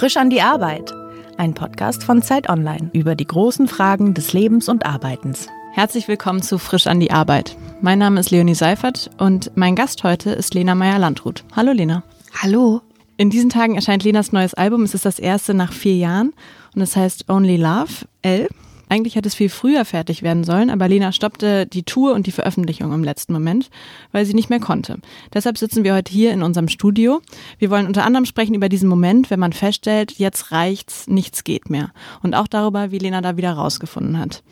Frisch an die Arbeit. Ein Podcast von Zeit Online über die großen Fragen des Lebens und Arbeitens. Herzlich willkommen zu Frisch an die Arbeit. Mein Name ist Leonie Seifert und mein Gast heute ist Lena Meyer-Landrut. Hallo Lena. Hallo. In diesen Tagen erscheint Lenas neues Album. Es ist das erste nach vier Jahren und es heißt Only Love, L. Eigentlich hätte es viel früher fertig werden sollen, aber Lena stoppte die Tour und die Veröffentlichung im letzten Moment, weil sie nicht mehr konnte. Deshalb sitzen wir heute hier in unserem Studio. Wir wollen unter anderem sprechen über diesen Moment, wenn man feststellt, jetzt reicht's, nichts geht mehr. Und auch darüber, wie Lena da wieder rausgefunden hat.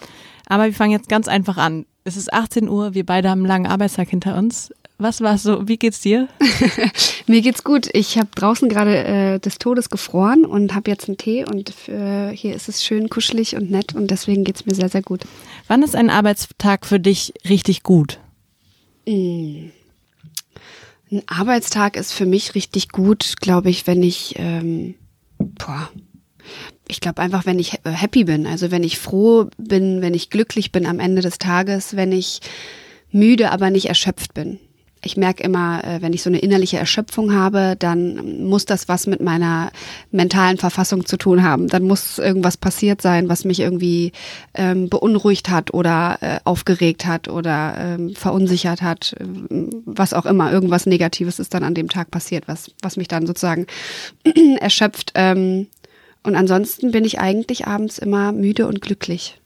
Aber wir fangen jetzt ganz einfach an. Es ist 18 Uhr, wir beide haben einen langen Arbeitstag hinter uns. Was war so? Wie geht's dir? Mir geht's gut. Ich habe draußen gerade äh, des Todes gefroren und habe jetzt einen Tee und äh, hier ist es schön kuschelig und nett und deswegen geht's mir sehr, sehr gut. Wann ist ein Arbeitstag für dich richtig gut? Mm. Ein Arbeitstag ist für mich richtig gut, glaube ich, wenn ich, ähm, boah, ich glaube einfach, wenn ich happy bin, also wenn ich froh bin, wenn ich glücklich bin am Ende des Tages, wenn ich müde, aber nicht erschöpft bin ich merke immer, äh, wenn ich so eine innerliche Erschöpfung habe, dann muss das was mit meiner mentalen Verfassung zu tun haben. Dann muss irgendwas passiert sein, was mich irgendwie ähm, beunruhigt hat oder äh, aufgeregt hat oder ähm, verunsichert hat, was auch immer. Irgendwas Negatives ist dann an dem Tag passiert, was, was mich dann sozusagen erschöpft. Ähm, und ansonsten bin ich eigentlich abends immer müde und glücklich.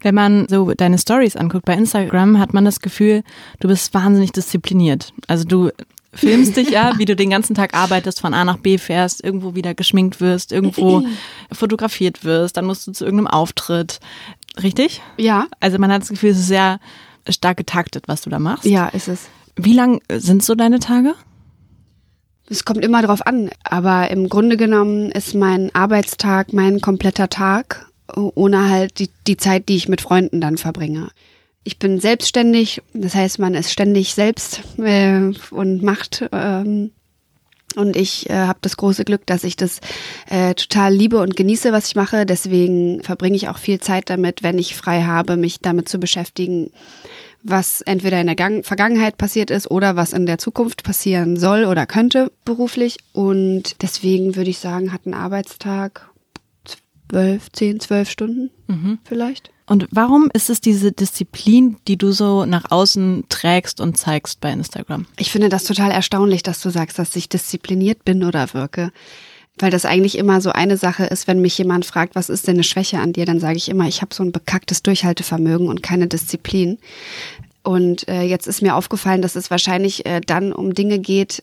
Wenn man so deine Stories anguckt bei Instagram, hat man das Gefühl, du bist wahnsinnig diszipliniert. Also du filmst dich ja, wie du den ganzen Tag arbeitest, von A nach B fährst, irgendwo wieder geschminkt wirst, irgendwo fotografiert wirst, dann musst du zu irgendeinem Auftritt. Richtig? Ja. Also man hat das Gefühl, es ist sehr stark getaktet, was du da machst. Ja, ist es. Wie lang sind so deine Tage? Es kommt immer drauf an, aber im Grunde genommen ist mein Arbeitstag mein kompletter Tag ohne halt die, die Zeit, die ich mit Freunden dann verbringe. Ich bin selbstständig, das heißt, man ist ständig selbst äh, und macht. Ähm, und ich äh, habe das große Glück, dass ich das äh, total liebe und genieße, was ich mache. Deswegen verbringe ich auch viel Zeit damit, wenn ich frei habe, mich damit zu beschäftigen, was entweder in der Gang Vergangenheit passiert ist oder was in der Zukunft passieren soll oder könnte beruflich. Und deswegen würde ich sagen, hat ein Arbeitstag zwölf, zehn, zwölf Stunden mhm. vielleicht. Und warum ist es diese Disziplin, die du so nach außen trägst und zeigst bei Instagram? Ich finde das total erstaunlich, dass du sagst, dass ich diszipliniert bin oder wirke. Weil das eigentlich immer so eine Sache ist, wenn mich jemand fragt, was ist denn eine Schwäche an dir, dann sage ich immer, ich habe so ein bekacktes Durchhaltevermögen und keine Disziplin. Und äh, jetzt ist mir aufgefallen, dass es wahrscheinlich äh, dann um Dinge geht,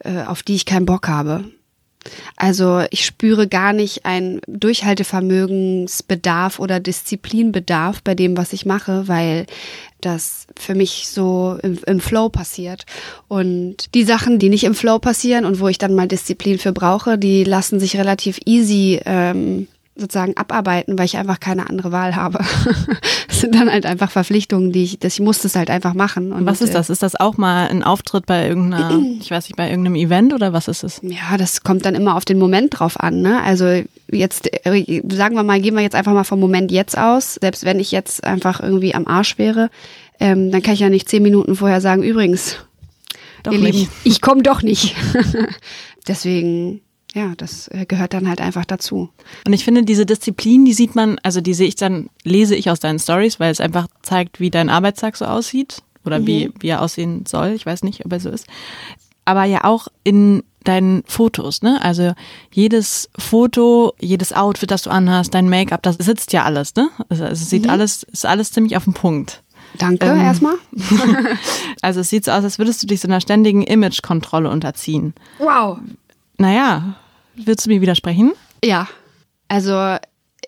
äh, auf die ich keinen Bock habe. Also ich spüre gar nicht ein Durchhaltevermögensbedarf oder Disziplinbedarf bei dem, was ich mache, weil das für mich so im, im, Flow passiert. Und die Sachen, die nicht im Flow passieren und wo ich dann mal Disziplin für brauche, die lassen sich relativ easy ähm, sozusagen abarbeiten, weil ich einfach keine andere Wahl habe. das sind dann halt einfach Verpflichtungen, die ich, das, ich muss das halt einfach machen. Und was ist das? Ist das auch mal ein Auftritt bei irgendeiner, ich weiß nicht, bei irgendeinem Event oder was ist es? Ja, das kommt dann immer auf den Moment drauf an. Ne? Also jetzt, äh, sagen wir mal, gehen wir jetzt einfach mal vom Moment jetzt aus. Selbst wenn ich jetzt einfach irgendwie am Arsch wäre, ähm, dann kann ich ja nicht zehn Minuten vorher sagen, übrigens, doch ihr nicht. Lieben, ich komme doch nicht. Deswegen ja, das äh, gehört dann halt einfach dazu. Und ich finde, diese Disziplin, die sieht man, also die sehe ich dann, lese ich aus deinen Stories, weil es einfach zeigt, wie dein Arbeitstag so aussieht oder mhm. wie, wie er aussehen soll. Ich weiß nicht, ob er so ist. Aber ja auch in deinen Fotos, ne? Also jedes Foto, jedes Outfit, das du anhast, dein Make-up, das sitzt ja alles, ne? Also es sieht mhm. alles, ist alles ziemlich auf den Punkt. Danke ähm, erstmal. also es sieht so aus, als würdest du dich so einer ständigen Image-Kontrolle unterziehen. Wow. Naja, willst du mir widersprechen? Ja. Also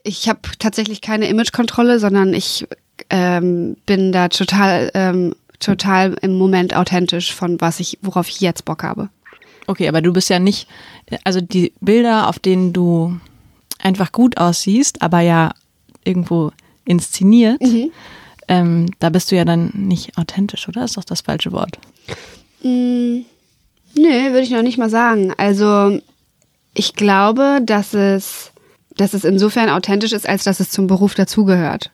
ich habe tatsächlich keine Imagekontrolle, sondern ich ähm, bin da total, ähm, total im Moment authentisch von was ich, worauf ich jetzt Bock habe. Okay, aber du bist ja nicht, also die Bilder, auf denen du einfach gut aussiehst, aber ja irgendwo inszeniert, mhm. ähm, da bist du ja dann nicht authentisch, oder? Ist doch das falsche Wort. Mhm. Nee, würde ich noch nicht mal sagen. Also ich glaube, dass es, dass es insofern authentisch ist, als dass es zum Beruf dazugehört.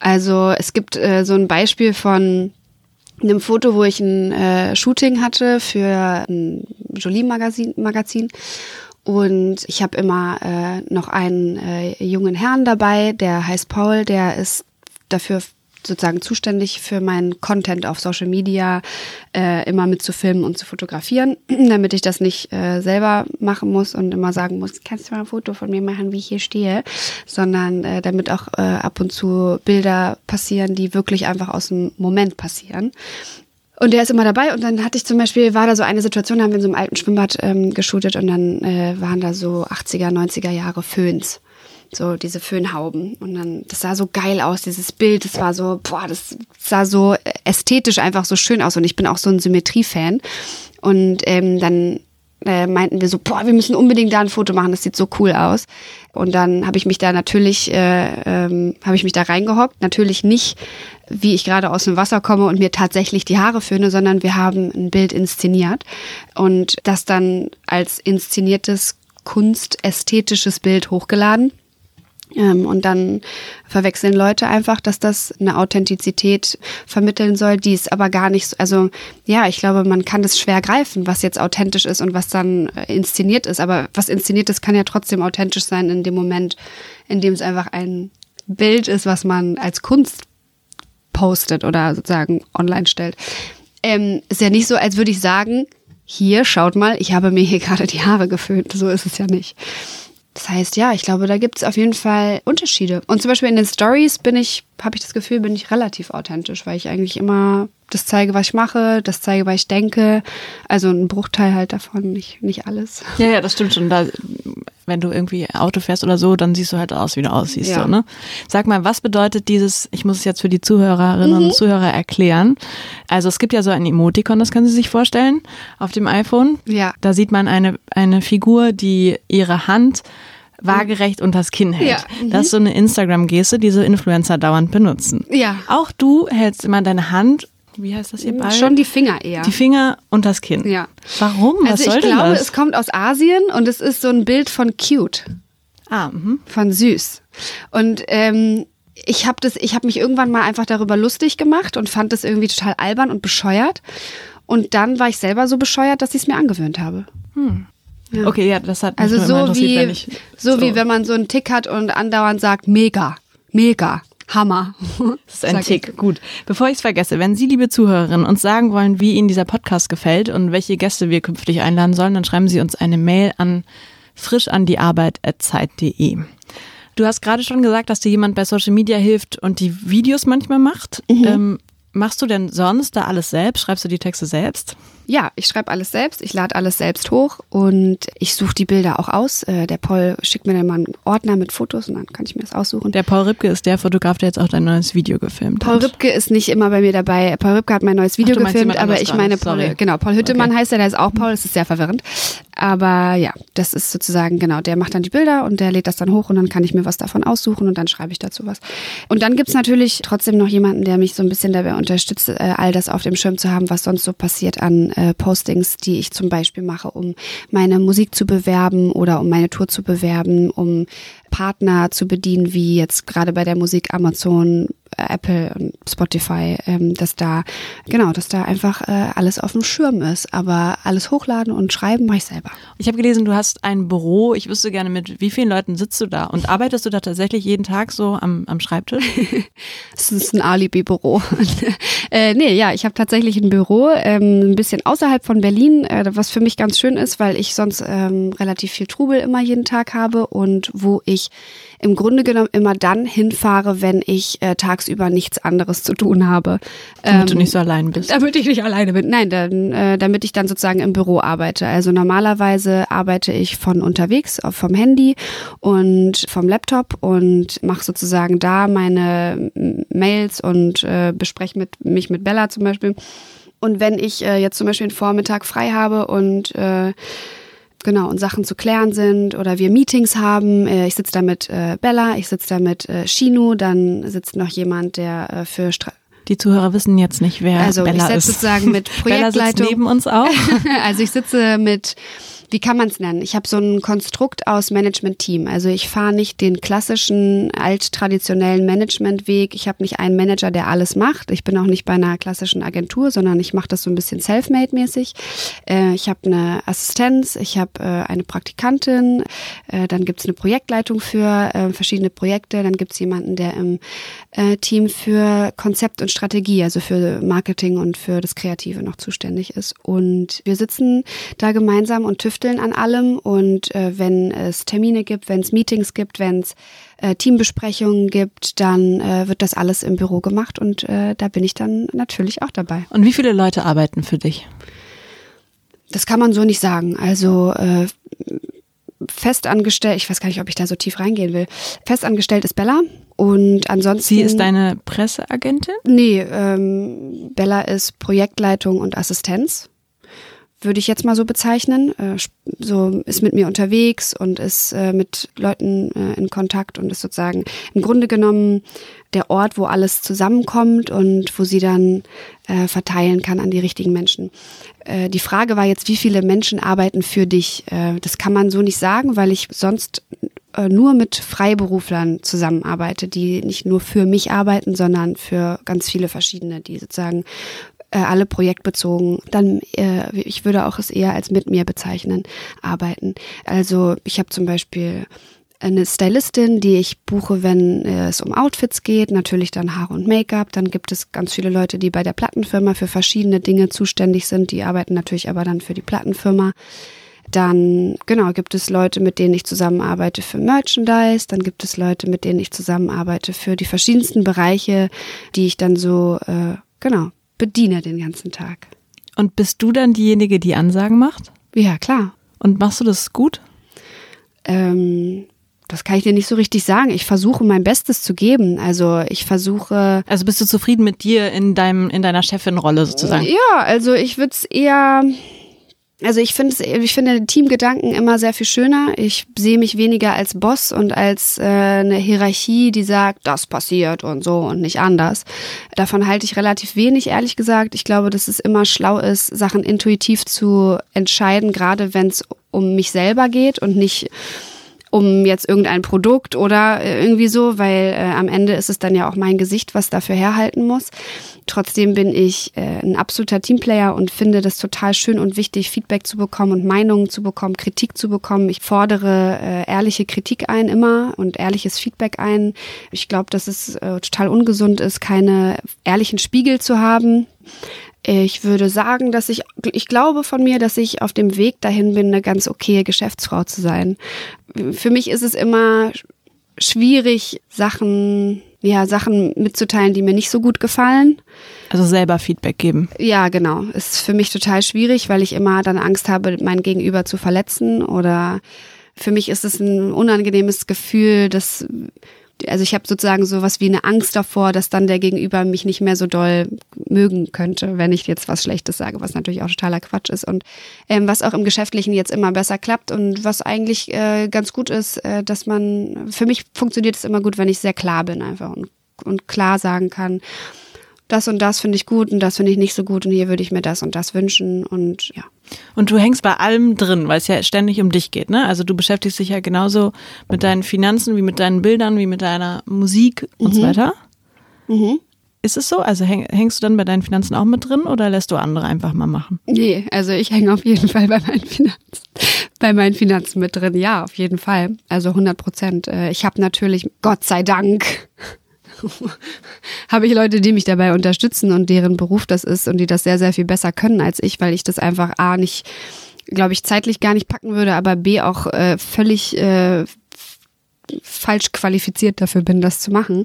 Also es gibt äh, so ein Beispiel von einem Foto, wo ich ein äh, Shooting hatte für ein Jolie-Magazin. Magazin. Und ich habe immer äh, noch einen äh, jungen Herrn dabei, der heißt Paul, der ist dafür sozusagen zuständig für meinen Content auf Social Media äh, immer mit zu filmen und zu fotografieren, damit ich das nicht äh, selber machen muss und immer sagen muss, kannst du mal ein Foto von mir machen, wie ich hier stehe, sondern äh, damit auch äh, ab und zu Bilder passieren, die wirklich einfach aus dem Moment passieren. Und der ist immer dabei und dann hatte ich zum Beispiel, war da so eine Situation, da haben wir in so einem alten Schwimmbad ähm, geshootet und dann äh, waren da so 80er, 90er Jahre Föhns. So diese Föhnhauben. Und dann, das sah so geil aus, dieses Bild. Das war so, boah, das sah so ästhetisch einfach so schön aus. Und ich bin auch so ein Symmetrie-Fan. Und ähm, dann äh, meinten wir so, boah, wir müssen unbedingt da ein Foto machen, das sieht so cool aus. Und dann habe ich mich da natürlich, äh, ähm, habe ich mich da reingehockt. Natürlich nicht, wie ich gerade aus dem Wasser komme und mir tatsächlich die Haare föhne, sondern wir haben ein Bild inszeniert und das dann als inszeniertes kunstästhetisches Bild hochgeladen. Ähm, und dann verwechseln Leute einfach, dass das eine Authentizität vermitteln soll, die ist aber gar nicht so. Also ja, ich glaube, man kann das schwer greifen, was jetzt authentisch ist und was dann äh, inszeniert ist. Aber was inszeniert ist, kann ja trotzdem authentisch sein in dem Moment, in dem es einfach ein Bild ist, was man als Kunst postet oder sozusagen online stellt. Ähm, ist ja nicht so, als würde ich sagen, hier, schaut mal, ich habe mir hier gerade die Haare geföhnt. So ist es ja nicht. Das heißt, ja, ich glaube, da gibt es auf jeden Fall Unterschiede. Und zum Beispiel in den Stories bin ich, habe ich das Gefühl, bin ich relativ authentisch, weil ich eigentlich immer das zeige, was ich mache, das zeige, was ich denke. Also ein Bruchteil halt davon, nicht, nicht alles. Ja, ja, das stimmt schon. Da, wenn du irgendwie Auto fährst oder so, dann siehst du halt aus, wie du aussiehst. Ja. So, ne? Sag mal, was bedeutet dieses, ich muss es jetzt für die Zuhörerinnen mhm. und Zuhörer erklären. Also es gibt ja so ein Emoticon, das können Sie sich vorstellen, auf dem iPhone. Ja. Da sieht man eine, eine Figur, die ihre Hand waagerecht unter das Kinn hält. Ja. Mhm. Das ist so eine Instagram-Geste, die so Influencer dauernd benutzen. Ja. Auch du hältst immer deine Hand wie heißt das hier bald? Schon die Finger eher. Die Finger und das Kinn. Ja. Warum? Was also soll ich denn glaube, das? es kommt aus Asien und es ist so ein Bild von cute. Ah, mhm. Von süß. Und ähm, ich habe das, ich habe mich irgendwann mal einfach darüber lustig gemacht und fand das irgendwie total albern und bescheuert. Und dann war ich selber so bescheuert, dass ich es mir angewöhnt habe. Hm. Ja. Okay, ja, das hat mich also so wie ich, so, so wie wenn man so einen Tick hat und andauernd sagt mega, mega. Hammer. Das ist ein Tick. Gut. Bevor ich es vergesse, wenn Sie, liebe Zuhörerinnen, uns sagen wollen, wie Ihnen dieser Podcast gefällt und welche Gäste wir künftig einladen sollen, dann schreiben Sie uns eine Mail an frischandiarbeit.zeit.de. Du hast gerade schon gesagt, dass dir jemand bei Social Media hilft und die Videos manchmal macht. Mhm. Ähm, machst du denn sonst da alles selbst? Schreibst du die Texte selbst? Ja, ich schreibe alles selbst, ich lade alles selbst hoch und ich suche die Bilder auch aus. Äh, der Paul schickt mir dann mal einen Ordner mit Fotos und dann kann ich mir das aussuchen. Der Paul Ripke ist der Fotograf, der jetzt auch dein neues Video gefilmt Paul hat. Paul Ripke ist nicht immer bei mir dabei. Paul Ripke hat mein neues Video Ach, gefilmt, aber ich meine Paul, genau, Paul Hüttemann okay. heißt er, der ist auch Paul, das ist sehr verwirrend. Aber ja, das ist sozusagen, genau, der macht dann die Bilder und der lädt das dann hoch und dann kann ich mir was davon aussuchen und dann schreibe ich dazu was. Und dann gibt's natürlich trotzdem noch jemanden, der mich so ein bisschen dabei unterstützt, äh, all das auf dem Schirm zu haben, was sonst so passiert an äh, Postings, die ich zum Beispiel mache, um meine Musik zu bewerben oder um meine Tour zu bewerben, um Partner zu bedienen, wie jetzt gerade bei der Musik Amazon, Apple und Spotify, ähm, dass da, genau, dass da einfach äh, alles auf dem Schirm ist. Aber alles hochladen und schreiben mache ich selber. Ich habe gelesen, du hast ein Büro. Ich wüsste gerne, mit wie vielen Leuten sitzt du da? Und arbeitest du da tatsächlich jeden Tag so am, am Schreibtisch? Es ist ein Alibi-Büro. äh, nee, ja, ich habe tatsächlich ein Büro, ähm, ein bisschen außerhalb von Berlin, äh, was für mich ganz schön ist, weil ich sonst ähm, relativ viel Trubel immer jeden Tag habe und wo ich im Grunde genommen immer dann hinfahre, wenn ich äh, tagsüber nichts anderes zu tun habe. Damit ähm, du nicht so allein bist. Damit ich nicht alleine bin. Nein, dann, äh, damit ich dann sozusagen im Büro arbeite. Also normalerweise arbeite ich von unterwegs, vom Handy und vom Laptop und mache sozusagen da meine Mails und äh, bespreche mit, mich mit Bella zum Beispiel. Und wenn ich äh, jetzt zum Beispiel einen Vormittag frei habe und äh, genau, und Sachen zu klären sind oder wir Meetings haben. Äh, ich sitze da mit äh, Bella, ich sitze da mit äh, Shinu, dann sitzt noch jemand, der für Stra die Zuhörer wissen jetzt nicht, wer also Bella ich ist. sozusagen mit Projektleitung. Bella sitzt neben uns auch. also ich sitze mit wie kann man es nennen? Ich habe so ein Konstrukt aus Management-Team. Also ich fahre nicht den klassischen alttraditionellen Managementweg. Ich habe nicht einen Manager, der alles macht. Ich bin auch nicht bei einer klassischen Agentur, sondern ich mache das so ein bisschen self-made-mäßig. Äh, ich habe eine Assistenz, ich habe äh, eine Praktikantin, äh, dann gibt's eine Projektleitung für verschiedene Projekte, dann gibt's jemanden, der im Team für Konzept und Strategie, also für Marketing und für das Kreative noch zuständig ist. Und wir sitzen da gemeinsam und tüfteln an allem. Und äh, wenn es Termine gibt, wenn es Meetings gibt, wenn es äh, Teambesprechungen gibt, dann äh, wird das alles im Büro gemacht und äh, da bin ich dann natürlich auch dabei. Und wie viele Leute arbeiten für dich? Das kann man so nicht sagen. Also äh, festangestellt, ich weiß gar nicht, ob ich da so tief reingehen will. Festangestellt ist Bella und ansonsten. Sie ist deine Presseagentin? Nee, ähm, Bella ist Projektleitung und Assistenz würde ich jetzt mal so bezeichnen. Äh, so ist mit mir unterwegs und ist äh, mit Leuten äh, in Kontakt und ist sozusagen im Grunde genommen der Ort, wo alles zusammenkommt und wo sie dann verteilen kann an die richtigen Menschen. Die Frage war jetzt, wie viele Menschen arbeiten für dich? Das kann man so nicht sagen, weil ich sonst nur mit Freiberuflern zusammenarbeite, die nicht nur für mich arbeiten, sondern für ganz viele verschiedene, die sozusagen äh, alle projektbezogen, dann äh, ich würde auch es eher als mit mir bezeichnen, arbeiten. Also ich habe zum Beispiel eine Stylistin, die ich buche, wenn es um Outfits geht, natürlich dann Haare und Make-up. Dann gibt es ganz viele Leute, die bei der Plattenfirma für verschiedene Dinge zuständig sind. Die arbeiten natürlich aber dann für die Plattenfirma. Dann, genau, gibt es Leute, mit denen ich zusammenarbeite für Merchandise. Dann gibt es Leute, mit denen ich zusammenarbeite für die verschiedensten Bereiche, die ich dann so, äh, genau, bediene den ganzen Tag. Und bist du dann diejenige, die Ansagen macht? Ja, klar. Und machst du das gut? Ähm, das kann ich dir nicht so richtig sagen. Ich versuche mein Bestes zu geben. Also ich versuche. Also bist du zufrieden mit dir in deinem in deiner Chefin-Rolle sozusagen? Ja, also ich würde es eher also ich finde ich finde Teamgedanken immer sehr viel schöner. Ich sehe mich weniger als Boss und als äh, eine Hierarchie, die sagt, das passiert und so und nicht anders. Davon halte ich relativ wenig, ehrlich gesagt. Ich glaube, dass es immer schlau ist, Sachen intuitiv zu entscheiden, gerade wenn es um mich selber geht und nicht um jetzt irgendein Produkt oder äh, irgendwie so, weil äh, am Ende ist es dann ja auch mein Gesicht, was dafür herhalten muss. Trotzdem bin ich äh, ein absoluter Teamplayer und finde das total schön und wichtig, Feedback zu bekommen und Meinungen zu bekommen, Kritik zu bekommen. Ich fordere äh, ehrliche Kritik ein immer und ehrliches Feedback ein. Ich glaube, dass es äh, total ungesund ist, keine ehrlichen Spiegel zu haben. Ich würde sagen, dass ich, ich glaube von mir, dass ich auf dem Weg dahin bin, eine ganz okaye Geschäftsfrau zu sein. Für mich ist es immer schwierig, Sachen, ja, Sachen mitzuteilen, die mir nicht so gut gefallen. Also selber Feedback geben. Ja, genau. Ist für mich total schwierig, weil ich immer dann Angst habe, mein Gegenüber zu verletzen oder für mich ist es ein unangenehmes Gefühl, dass also ich habe sozusagen so was wie eine Angst davor, dass dann der Gegenüber mich nicht mehr so doll mögen könnte, wenn ich jetzt was Schlechtes sage, was natürlich auch totaler Quatsch ist. Und ähm, was auch im Geschäftlichen jetzt immer besser klappt und was eigentlich äh, ganz gut ist, äh, dass man, für mich funktioniert es immer gut, wenn ich sehr klar bin einfach und, und klar sagen kann, das und das finde ich gut und das finde ich nicht so gut und hier würde ich mir das und das wünschen und ja. Und du hängst bei allem drin, weil es ja ständig um dich geht, ne? Also du beschäftigst dich ja genauso mit deinen Finanzen, wie mit deinen Bildern, wie mit deiner Musik und mhm. so weiter. Mhm. Ist es so? Also häng, hängst du dann bei deinen Finanzen auch mit drin oder lässt du andere einfach mal machen? Nee, also ich hänge auf jeden Fall bei meinen Finanzen, bei meinen Finanzen mit drin. Ja, auf jeden Fall. Also 100 Prozent. Äh, ich habe natürlich, Gott sei Dank, habe ich Leute, die mich dabei unterstützen und deren Beruf das ist und die das sehr, sehr viel besser können als ich, weil ich das einfach A nicht, glaube ich, zeitlich gar nicht packen würde, aber B auch äh, völlig äh, falsch qualifiziert dafür bin, das zu machen.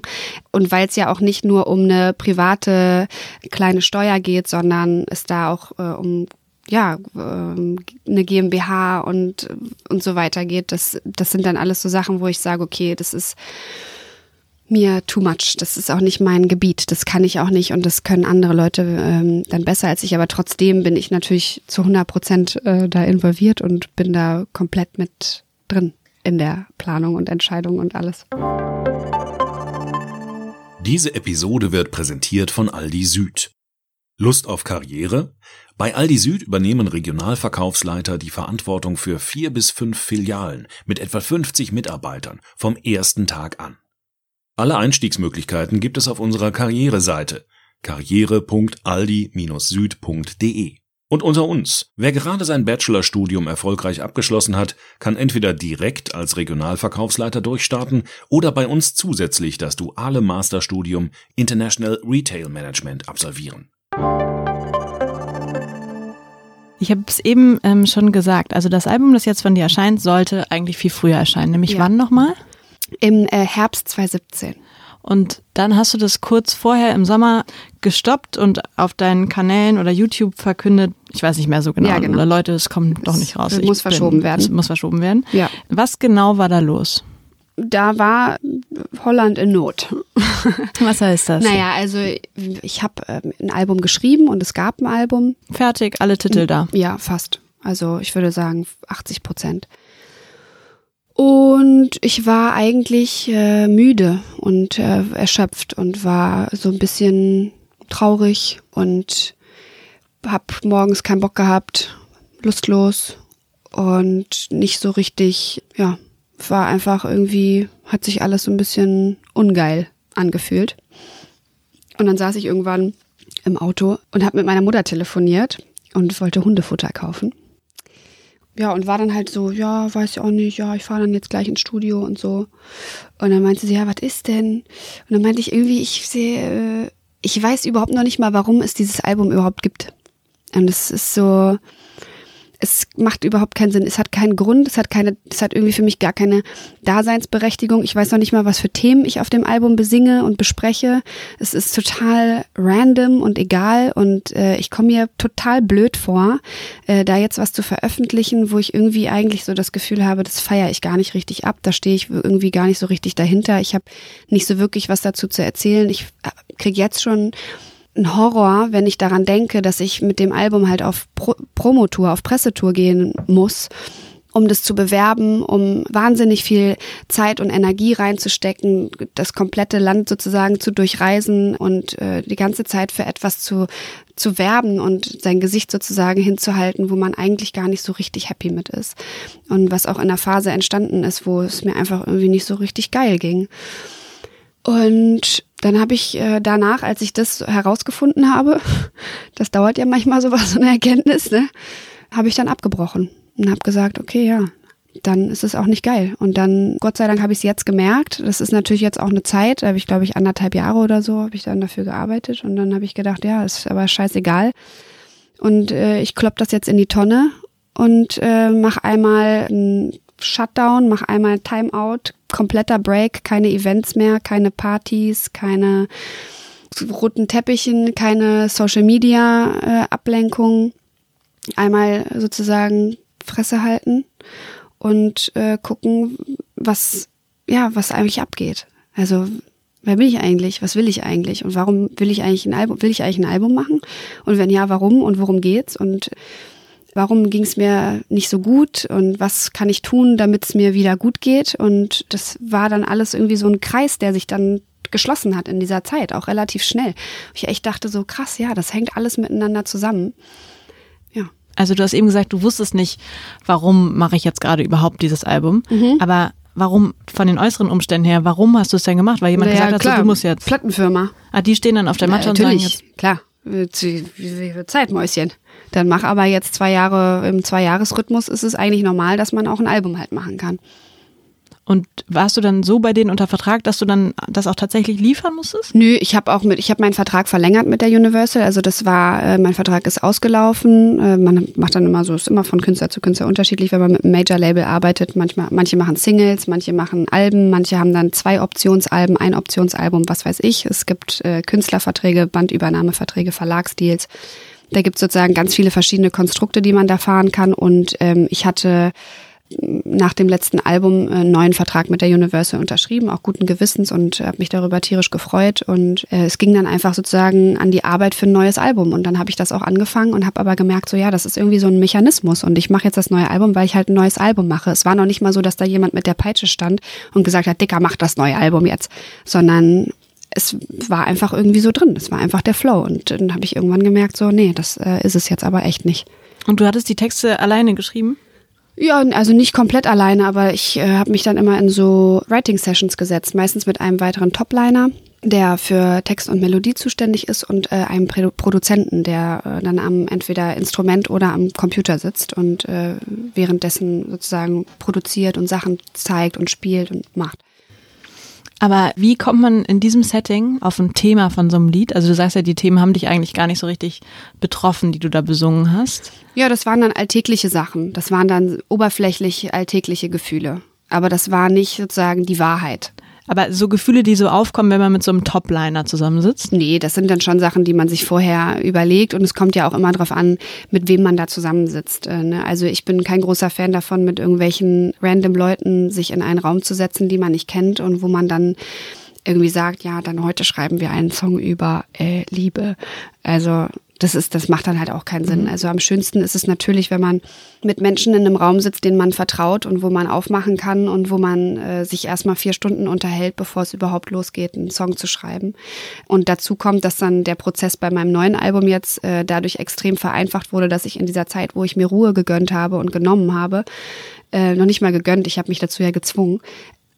Und weil es ja auch nicht nur um eine private kleine Steuer geht, sondern es da auch äh, um ja, ähm, eine GmbH und, und so weiter geht. Das, das sind dann alles so Sachen, wo ich sage, okay, das ist mir too much. Das ist auch nicht mein Gebiet. Das kann ich auch nicht und das können andere Leute ähm, dann besser als ich. Aber trotzdem bin ich natürlich zu 100 Prozent äh, da involviert und bin da komplett mit drin in der Planung und Entscheidung und alles. Diese Episode wird präsentiert von Aldi Süd. Lust auf Karriere? Bei Aldi Süd übernehmen Regionalverkaufsleiter die Verantwortung für vier bis fünf Filialen mit etwa 50 Mitarbeitern vom ersten Tag an. Alle Einstiegsmöglichkeiten gibt es auf unserer Karriereseite karriere.aldi-süd.de. Und unter uns, wer gerade sein Bachelorstudium erfolgreich abgeschlossen hat, kann entweder direkt als Regionalverkaufsleiter durchstarten oder bei uns zusätzlich das duale Masterstudium International Retail Management absolvieren. Ich habe es eben ähm, schon gesagt, also das Album, das jetzt von dir erscheint, sollte eigentlich viel früher erscheinen. Nämlich Ja. wann nochmal? Im äh, Herbst 2017. Und dann hast du das kurz vorher im Sommer gestoppt und auf deinen Kanälen oder YouTube verkündet, ich weiß nicht mehr so genau, Ja, genau. oder Leute, es kommt doch nicht raus. Es Ich muss verschoben werden. Es muss verschoben werden. Ja. Was genau war da los? Da war Holland in Not. Was heißt das? Naja, also ich habe ähm, ein Album geschrieben und es gab ein Album. Fertig, alle Titel da. Ja, fast. Also ich würde sagen 80 Prozent. Und ich war eigentlich äh, müde und äh, erschöpft und war so ein bisschen traurig und hab morgens keinen Bock gehabt, lustlos und nicht so richtig, ja, war einfach irgendwie, hat sich alles so ein bisschen ungeil angefühlt. Und dann saß ich irgendwann im Auto und habe mit meiner Mutter telefoniert und wollte Hundefutter kaufen. Ja, und war dann halt so, ja, weiß ich auch nicht, ja, ich fahre dann jetzt gleich ins Studio und so. Und dann meinte sie, ja, was ist denn? Und dann meinte ich irgendwie, ich sehe, äh, ich weiß überhaupt noch nicht mal, warum es dieses Album überhaupt gibt. Und es ist so, es macht überhaupt keinen Sinn. Es hat keinen Grund, es hat keine, es hat irgendwie für mich gar keine Daseinsberechtigung. Ich weiß noch nicht mal, was für Themen ich auf dem Album besinge und bespreche. Es ist total random und egal und äh, ich komme mir total blöd vor, äh, da jetzt was zu veröffentlichen, wo ich irgendwie eigentlich so das Gefühl habe, das feiere ich gar nicht richtig ab. Da stehe ich irgendwie gar nicht so richtig dahinter. Ich habe nicht so wirklich was dazu zu erzählen. Ich kriege jetzt schon ein Horror, wenn ich daran denke, dass ich mit dem Album halt auf Pro Promotour, auf Pressetour gehen muss, um das zu bewerben, um wahnsinnig viel Zeit und Energie reinzustecken, das komplette Land sozusagen zu durchreisen und äh, die ganze Zeit für etwas zu, zu werben und sein Gesicht sozusagen hinzuhalten, wo man eigentlich gar nicht so richtig happy mit ist. Und was auch in einer Phase entstanden ist, wo es mir einfach irgendwie nicht so richtig geil ging. Und dann habe ich äh, danach, als ich das herausgefunden habe, das dauert ja manchmal so was, so eine Erkenntnis, ne, habe ich dann abgebrochen und habe gesagt, okay, ja, dann ist es auch nicht geil. Und dann, Gott sei Dank, habe ich es jetzt gemerkt. Das ist natürlich jetzt auch eine Zeit, da habe ich, glaube ich, anderthalb Jahre oder so, habe ich dann dafür gearbeitet. Und dann habe ich gedacht, ja, ist aber scheißegal. Und äh, ich klopp das jetzt in die Tonne und äh, mach einmal ein Shutdown, mach einmal Timeout, kompletter Break, keine Events mehr, keine Partys, keine roten Teppichen, keine Social Media äh, Ablenkung. Einmal sozusagen Fresse halten und äh, gucken, was ja, was eigentlich abgeht. Also wer bin ich eigentlich? Was will ich eigentlich? Und warum will ich eigentlich ein Album? Will ich eigentlich ein Album machen? Und wenn ja, warum? Und worum geht's? Und warum ging es mir nicht so gut und was kann ich tun, damit es mir wieder gut geht. Und das war dann alles irgendwie so ein Kreis, der sich dann geschlossen hat in dieser Zeit, auch relativ schnell. Ich echt dachte so, krass, ja, das hängt alles miteinander zusammen. Ja. Also du hast eben gesagt, du wusstest nicht, warum mache ich jetzt gerade überhaupt dieses Album. Mhm. Aber warum von den äußeren Umständen her, warum hast du es denn gemacht? Weil jemand Naja, gesagt hat, so, du musst jetzt. Plattenfirma. Ah, die stehen dann auf der Matte und sagen jetzt, klar. Wie- Zeitmäuschen. Dann mach aber jetzt zwei Jahre, im Zweijahresrhythmus ist es eigentlich normal, dass man auch ein Album halt machen kann. Und warst du dann so bei denen unter Vertrag, dass du dann das auch tatsächlich liefern musstest? Nö, ich habe auch mit, ich habe meinen Vertrag verlängert mit der Universal. Also das war, äh, mein Vertrag ist ausgelaufen. Äh, man macht dann immer so, ist immer von Künstler zu Künstler unterschiedlich, wenn man mit einem Major-Label arbeitet. Manchmal, manche machen Singles, manche machen Alben, manche haben dann zwei Optionsalben, ein Optionsalbum, was weiß ich. Es gibt äh, Künstlerverträge, Bandübernahmeverträge, Verlagsdeals. Da gibt es sozusagen ganz viele verschiedene Konstrukte, die man da fahren kann. Und ähm, ich hatte nach dem letzten Album einen neuen Vertrag mit der Universal unterschrieben, auch guten Gewissens und habe mich darüber tierisch gefreut. Und äh, es ging dann einfach sozusagen an die Arbeit für ein neues Album. Und dann habe ich das auch angefangen und habe aber gemerkt, so ja, das ist irgendwie so ein Mechanismus. Und ich mache jetzt das neue Album, weil ich halt ein neues Album mache. Es war noch nicht mal so, dass da jemand mit der Peitsche stand und gesagt hat, Dicker, mach das neue Album jetzt. Sondern es war einfach irgendwie so drin. Es war einfach der Flow. Und dann habe ich irgendwann gemerkt, so, nee, das äh, ist es jetzt aber echt nicht. Und du hattest die Texte alleine geschrieben? Ja, also nicht komplett alleine, aber ich äh, habe mich dann immer in so Writing-Sessions gesetzt, meistens mit einem weiteren Topliner, der für Text und Melodie zuständig ist und äh, einem Pro Produzenten, der äh, dann am entweder Instrument oder am Computer sitzt und äh, währenddessen sozusagen produziert und Sachen zeigt und spielt und macht. Aber wie kommt man in diesem Setting auf ein Thema von so einem Lied? Also du sagst ja, die Themen haben dich eigentlich gar nicht so richtig betroffen, die du da besungen hast. Ja, das waren dann alltägliche Sachen. Das waren dann oberflächlich alltägliche Gefühle. Aber das war nicht sozusagen die Wahrheit. Aber so Gefühle, die so aufkommen, wenn man mit so einem Topliner zusammensitzt? Nee, das sind dann schon Sachen, die man sich vorher überlegt und es kommt ja auch immer darauf an, mit wem man da zusammensitzt. Äh, ne? Also ich bin kein großer Fan davon, mit irgendwelchen random Leuten sich in einen Raum zu setzen, die man nicht kennt und wo man dann irgendwie sagt, ja, dann heute schreiben wir einen Song über äh, Liebe. Also das ist, das macht dann halt auch keinen Sinn. Mhm. Also am schönsten ist es natürlich, wenn man mit Menschen in einem Raum sitzt, denen man vertraut und wo man aufmachen kann und wo man äh, sich erstmal vier Stunden unterhält, bevor es überhaupt losgeht, einen Song zu schreiben. Und dazu kommt, dass dann der Prozess bei meinem neuen Album jetzt äh, dadurch extrem vereinfacht wurde, dass ich in dieser Zeit, wo ich mir Ruhe gegönnt habe und genommen habe, äh, noch nicht mal gegönnt, ich habe mich dazu ja gezwungen,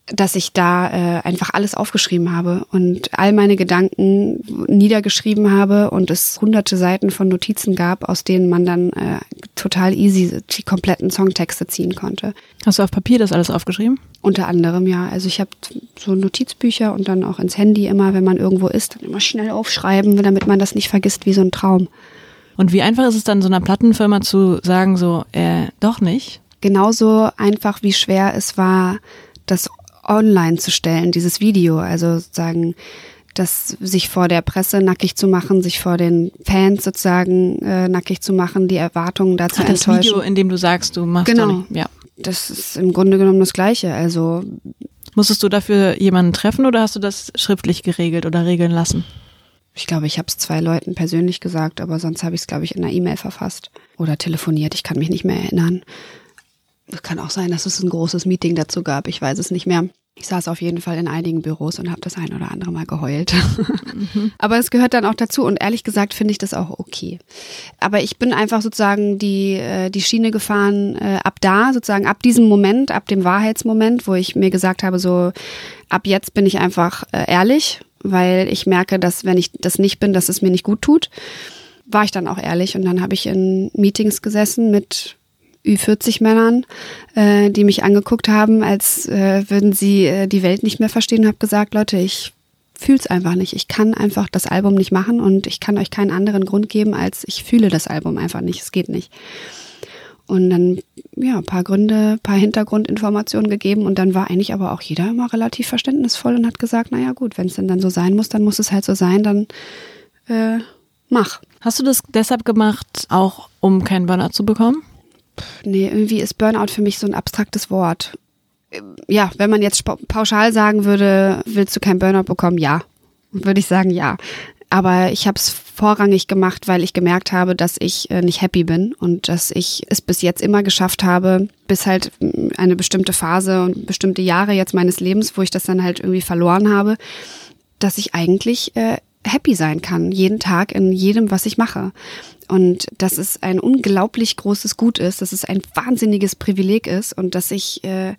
dass ich da äh, einfach alles aufgeschrieben habe und all meine Gedanken niedergeschrieben habe und es hunderte Seiten von Notizen gab, aus denen man dann äh, total easy die kompletten Songtexte ziehen konnte. Hast du auf Papier das alles aufgeschrieben? Unter anderem, ja. Also ich habe so Notizbücher und dann auch ins Handy immer, wenn man irgendwo ist, dann immer schnell aufschreiben, damit man das nicht vergisst wie so ein Traum. Und wie einfach ist es dann so einer Plattenfirma zu sagen, so, äh, doch nicht? Genauso einfach wie schwer es war, das online zu stellen, dieses Video. Also sozusagen, das sich vor der Presse nackig zu machen, sich vor den Fans sozusagen äh, nackig zu machen, die Erwartungen dazu Ach, das enttäuschen. Video, in dem du sagst, du machst genau. Ja. Das ist im Grunde genommen das Gleiche. Also musstest du dafür jemanden treffen oder hast du das schriftlich geregelt oder regeln lassen? Ich glaube, ich habe es zwei Leuten persönlich gesagt, aber sonst habe ich es, glaube ich, in einer E-Mail verfasst oder telefoniert. Ich kann mich nicht mehr erinnern. Es kann auch sein, dass es ein großes Meeting dazu gab. Ich weiß es nicht mehr. Ich saß auf jeden Fall in einigen Büros und habe das ein oder andere Mal geheult. Mhm. Aber es gehört dann auch dazu und ehrlich gesagt finde ich das auch okay. Aber ich bin einfach sozusagen die, äh, die Schiene gefahren, äh, ab da, sozusagen ab diesem Moment, ab dem Wahrheitsmoment, wo ich mir gesagt habe, so ab jetzt bin ich einfach äh, ehrlich, weil ich merke, dass wenn ich das nicht bin, dass es mir nicht gut tut. War ich dann auch ehrlich und dann habe ich in Meetings gesessen mit Ü40-Männern, äh, die mich angeguckt haben, als äh, würden sie äh, die Welt nicht mehr verstehen habe gesagt, Leute, ich fühl's einfach nicht. Ich kann einfach das Album nicht machen und ich kann euch keinen anderen Grund geben, als ich fühle das Album einfach nicht. Es geht nicht. Und dann, ja, ein paar Gründe, ein paar Hintergrundinformationen gegeben und dann war eigentlich aber auch jeder immer relativ verständnisvoll und hat gesagt, naja gut, wenn es denn dann so sein muss, dann muss es halt so sein, dann äh, mach. Hast du das deshalb gemacht, auch um keinen Burnout zu bekommen? Nee, irgendwie ist Burnout für mich so ein abstraktes Wort. Ja, wenn man jetzt pauschal sagen würde, willst du kein Burnout bekommen? Ja, würde ich sagen, ja. Aber ich habe es vorrangig gemacht, weil ich gemerkt habe, dass ich äh, nicht happy bin und dass ich es bis jetzt immer geschafft habe, bis halt mm, eine bestimmte Phase und bestimmte Jahre jetzt meines Lebens, wo ich das dann halt irgendwie verloren habe, dass ich eigentlich äh, happy sein kann, jeden Tag in jedem, was ich mache. Und dass es ein unglaublich großes Gut ist, dass es ein wahnsinniges Privileg ist und dass ich äh,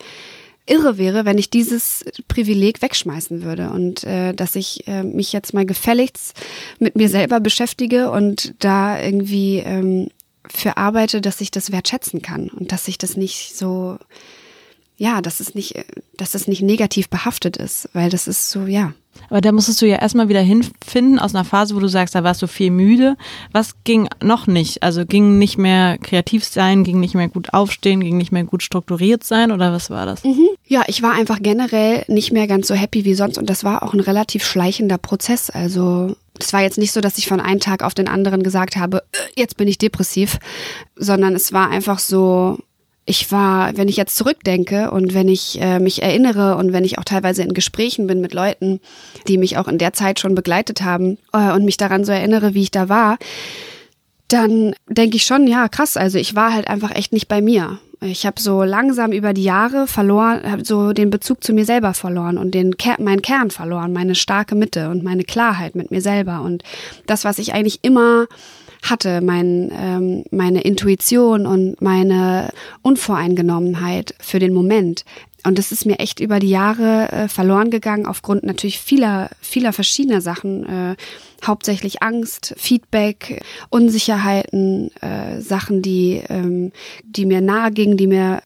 irre wäre, wenn ich dieses Privileg wegschmeißen würde und äh, dass ich äh, mich jetzt mal gefälligst mit mir selber beschäftige und da irgendwie ähm, für arbeite, dass ich das wertschätzen kann und dass ich das nicht so ja, dass es nicht, dass es nicht negativ behaftet ist, weil das ist so, ja. Aber da musstest du ja erstmal wieder hinfinden aus einer Phase, wo du sagst, da warst du viel müde. Was ging noch nicht? Also ging nicht mehr kreativ sein, ging nicht mehr gut aufstehen, ging nicht mehr gut strukturiert sein oder was war das? Mhm. Ja, ich war einfach generell nicht mehr ganz so happy wie sonst und das war auch ein relativ schleichender Prozess. Also es war jetzt nicht so, dass ich von einem Tag auf den anderen gesagt habe, äh, jetzt bin ich depressiv, sondern es war einfach so, ich war, wenn ich jetzt zurückdenke und wenn ich äh, mich erinnere und wenn ich auch teilweise in Gesprächen bin mit Leuten, die mich auch in der Zeit schon begleitet haben äh, und mich daran so erinnere, wie ich da war, dann denke ich schon, ja, krass, also ich war halt einfach echt nicht bei mir. ich habe so langsam über die Jahre verloren, habe so den Bezug zu mir selber verloren und den Ker meinen Kern verloren, meine starke Mitte und meine Klarheit mit mir selber und das, was ich eigentlich immer hatte, mein, ähm, meine Intuition und meine Unvoreingenommenheit für den Moment. Und das ist mir echt über die Jahre äh, verloren gegangen, aufgrund natürlich vieler, vieler verschiedener Sachen. Äh, hauptsächlich Angst, Feedback, Unsicherheiten, äh, Sachen, die, ähm, die mir nahe gingen, die mir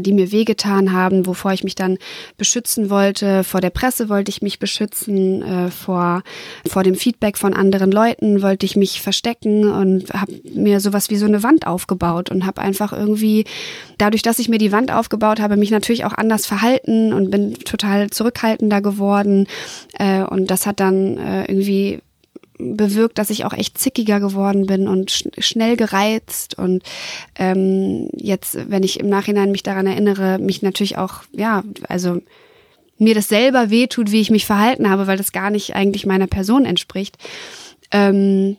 die mir wehgetan haben, wovor ich mich dann beschützen wollte. Vor der Presse wollte ich mich beschützen, äh, vor, vor dem Feedback von anderen Leuten wollte ich mich verstecken und habe mir sowas wie so eine Wand aufgebaut und habe einfach irgendwie, dadurch, dass ich mir die Wand aufgebaut habe, mich natürlich auch anders verhalten und bin total zurückhaltender geworden. Äh, und das hat dann äh, irgendwie bewirkt, dass ich auch echt zickiger geworden bin und sch schnell gereizt und ähm, jetzt, wenn ich im Nachhinein mich daran erinnere, mich natürlich auch, ja, also mir das selber wehtut, wie ich mich verhalten habe, weil das gar nicht eigentlich meiner Person entspricht. Ähm,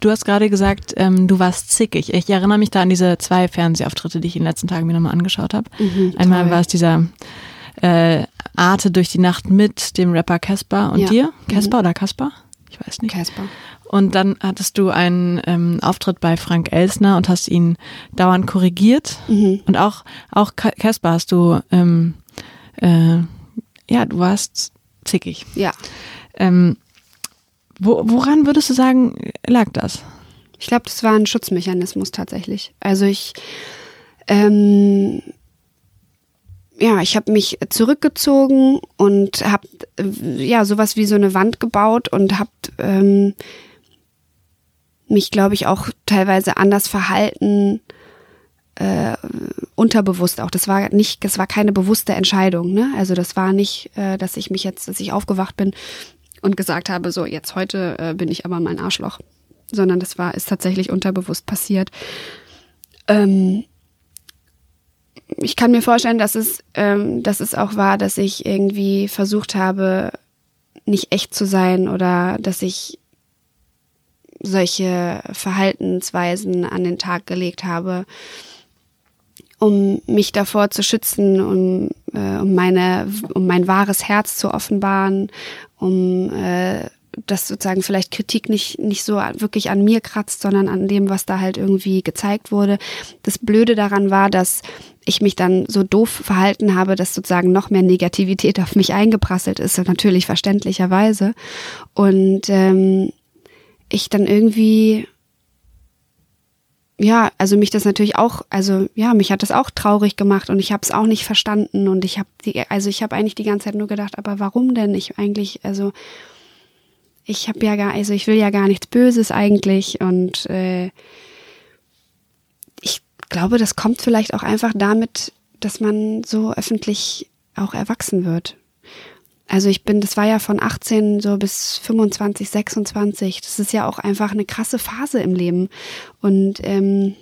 Du hast gerade gesagt, ähm, du warst zickig. Ich erinnere mich da an diese zwei Fernsehauftritte, die ich in den letzten Tagen mir nochmal angeschaut habe. Mhm, Einmal war es dieser äh, Arte durch die Nacht mit dem Rapper Casper und ja. dir. Casper mhm. oder Casper? Ich weiß nicht. Casper. Und dann hattest du einen ähm, Auftritt bei Frank Elsner und hast ihn dauernd korrigiert. Mhm. Und auch auch Casper hast du, ähm, äh, ja, du warst zickig. Ja. Ähm, wo, woran würdest du sagen, lag das? Ich glaube, das war ein Schutzmechanismus tatsächlich. Also ich, ähm, ja, ich habe mich zurückgezogen und habe ja sowas wie so eine Wand gebaut und habe ähm, mich, glaube ich, auch teilweise anders verhalten, äh, unterbewusst auch. Das war nicht, das war keine bewusste Entscheidung. Ne? Also das war nicht, äh, dass ich mich jetzt, dass ich aufgewacht bin und gesagt habe, so jetzt heute äh, bin ich aber mein Arschloch, sondern das war ist tatsächlich unterbewusst passiert. Ähm, ich kann mir vorstellen, dass es, ähm, dass es auch war, dass ich irgendwie versucht habe, nicht echt zu sein oder dass ich solche Verhaltensweisen an den Tag gelegt habe, um mich davor zu schützen, um, äh, um meine, um mein wahres Herz zu offenbaren, um äh, dass sozusagen vielleicht Kritik nicht, nicht so wirklich an mir kratzt, sondern an dem, was da halt irgendwie gezeigt wurde. Das Blöde daran war, dass ich mich dann so doof verhalten habe, dass sozusagen noch mehr Negativität auf mich eingeprasselt ist, natürlich verständlicherweise. Und ähm, ich dann irgendwie ja, also mich das natürlich auch, also ja, mich hat das auch traurig gemacht und ich habe es auch nicht verstanden und ich habe also ich habe eigentlich die ganze Zeit nur gedacht, aber warum denn? Ich eigentlich, also ich habe ja gar, also ich will ja gar nichts Böses eigentlich und äh, glaube, das kommt vielleicht auch einfach damit, dass man so öffentlich auch erwachsen wird. Also ich bin, das war ja von 18 so bis 25, 26. Das ist ja auch einfach eine krasse Phase im Leben. Und ähm,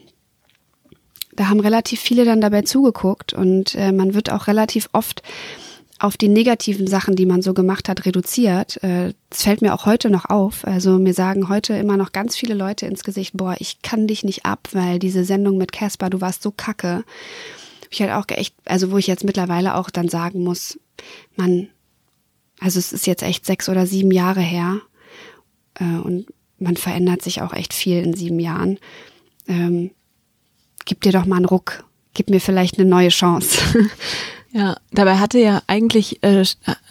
da haben relativ viele dann dabei zugeguckt und äh, man wird auch relativ oft auf die negativen Sachen, die man so gemacht hat, reduziert. Äh, das fällt mir auch heute noch auf. Also mir sagen heute immer noch ganz viele Leute ins Gesicht, boah, ich kann dich nicht ab, weil diese Sendung mit Casper, du warst so kacke. Ich halt auch echt, also wo ich jetzt mittlerweile auch dann sagen muss, man, also es ist jetzt echt sechs oder sieben Jahre her äh, und man verändert sich auch echt viel in sieben Jahren. Ähm, gib dir doch mal einen Ruck, gib mir vielleicht eine neue Chance. Ja, dabei hatte ja eigentlich äh,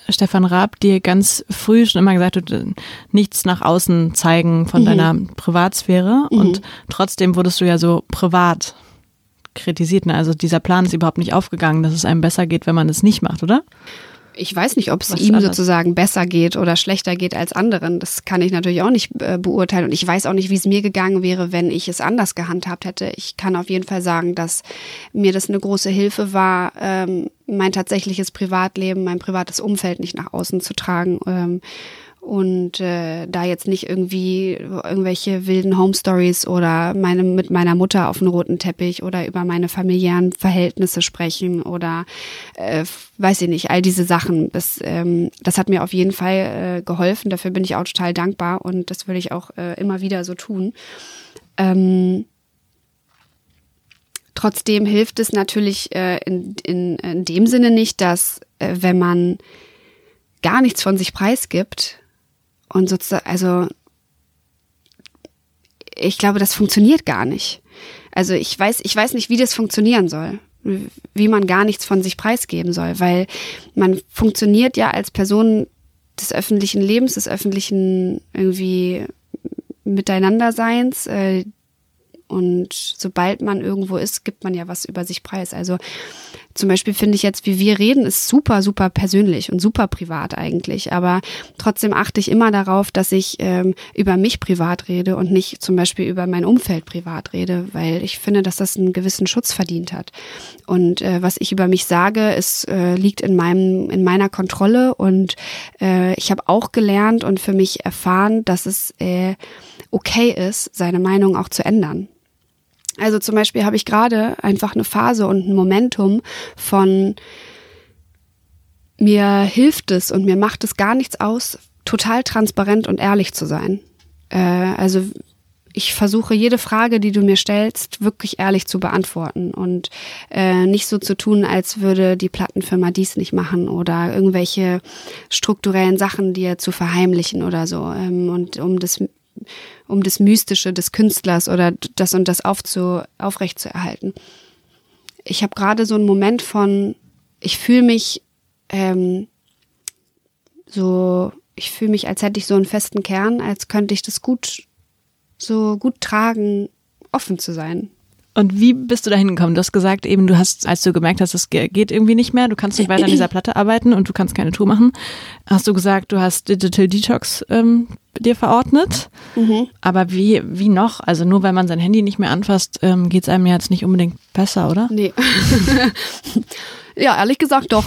Stefan Raab dir ganz früh schon immer gesagt, du nichts nach außen zeigen von mhm. deiner Privatsphäre mhm. und trotzdem wurdest du ja so privat kritisiert. Ne? Also dieser Plan ist überhaupt nicht aufgegangen, dass es einem besser geht, wenn man es nicht macht, oder? Ich weiß nicht, ob es ihm anders? sozusagen besser geht oder schlechter geht als anderen. Das kann ich natürlich auch nicht äh, beurteilen. Und ich weiß auch nicht, wie es mir gegangen wäre, wenn ich es anders gehandhabt hätte. Ich kann auf jeden Fall sagen, dass mir das eine große Hilfe war, ähm, mein tatsächliches Privatleben, mein privates Umfeld nicht nach außen zu tragen. Ähm, und äh, da jetzt nicht irgendwie irgendwelche wilden Home Stories oder meine mit meiner Mutter auf dem roten Teppich oder über meine familiären Verhältnisse sprechen oder äh, weiß ich nicht all diese Sachen das ähm, das hat mir auf jeden Fall äh, geholfen dafür bin ich auch total dankbar und das würde ich auch äh, immer wieder so tun ähm, Trotzdem hilft es natürlich äh, in, in, in dem Sinne nicht, dass äh, wenn man gar nichts von sich preisgibt und sozusagen, also ich glaube, das funktioniert gar nicht. Also ich weiß, ich weiß nicht, wie das funktionieren soll, wie man gar nichts von sich preisgeben soll, weil man funktioniert ja als Person des öffentlichen Lebens, des öffentlichen irgendwie Miteinanderseins. Äh, und sobald man irgendwo ist, gibt man ja was über sich preis. Also zum Beispiel finde ich jetzt, wie wir reden, ist super, super persönlich und super privat eigentlich. Aber trotzdem achte ich immer darauf, dass ich ähm, über mich privat rede und nicht zum Beispiel über mein Umfeld privat rede, weil ich finde, dass das einen gewissen Schutz verdient hat. Und äh, was ich über mich sage, es äh, liegt in meinem, in meiner Kontrolle und äh, ich habe auch gelernt und für mich erfahren, dass es äh, okay ist, seine Meinung auch zu ändern. Also zum Beispiel habe ich gerade einfach eine Phase und ein Momentum von mir hilft es und mir macht es gar nichts aus, total transparent und ehrlich zu sein. Äh, also ich versuche jede Frage, die du mir stellst, wirklich ehrlich zu beantworten und äh, nicht so zu tun, als würde die Plattenfirma dies nicht machen oder irgendwelche strukturellen Sachen dir zu verheimlichen oder so. Ähm, und um das um das Mystische des Künstlers oder das und das aufzu, aufrechtzuerhalten. Ich habe gerade so einen Moment von, ich fühle mich ähm, so, ich fühle mich, als hätte ich so einen festen Kern, als könnte ich das gut, so gut tragen, offen zu sein. Und wie bist du dahin gekommen? Du hast gesagt, eben, du hast, als du gemerkt hast, es geht irgendwie nicht mehr, du kannst nicht weiter an dieser Platte arbeiten und du kannst keine Tour machen, hast du gesagt, du hast Digital Detox ähm, dir verordnet. Mhm. Aber wie, wie noch? Also nur weil man sein Handy nicht mehr anfasst, ähm, geht es einem jetzt nicht unbedingt besser, oder? Nee. ja, ehrlich gesagt doch.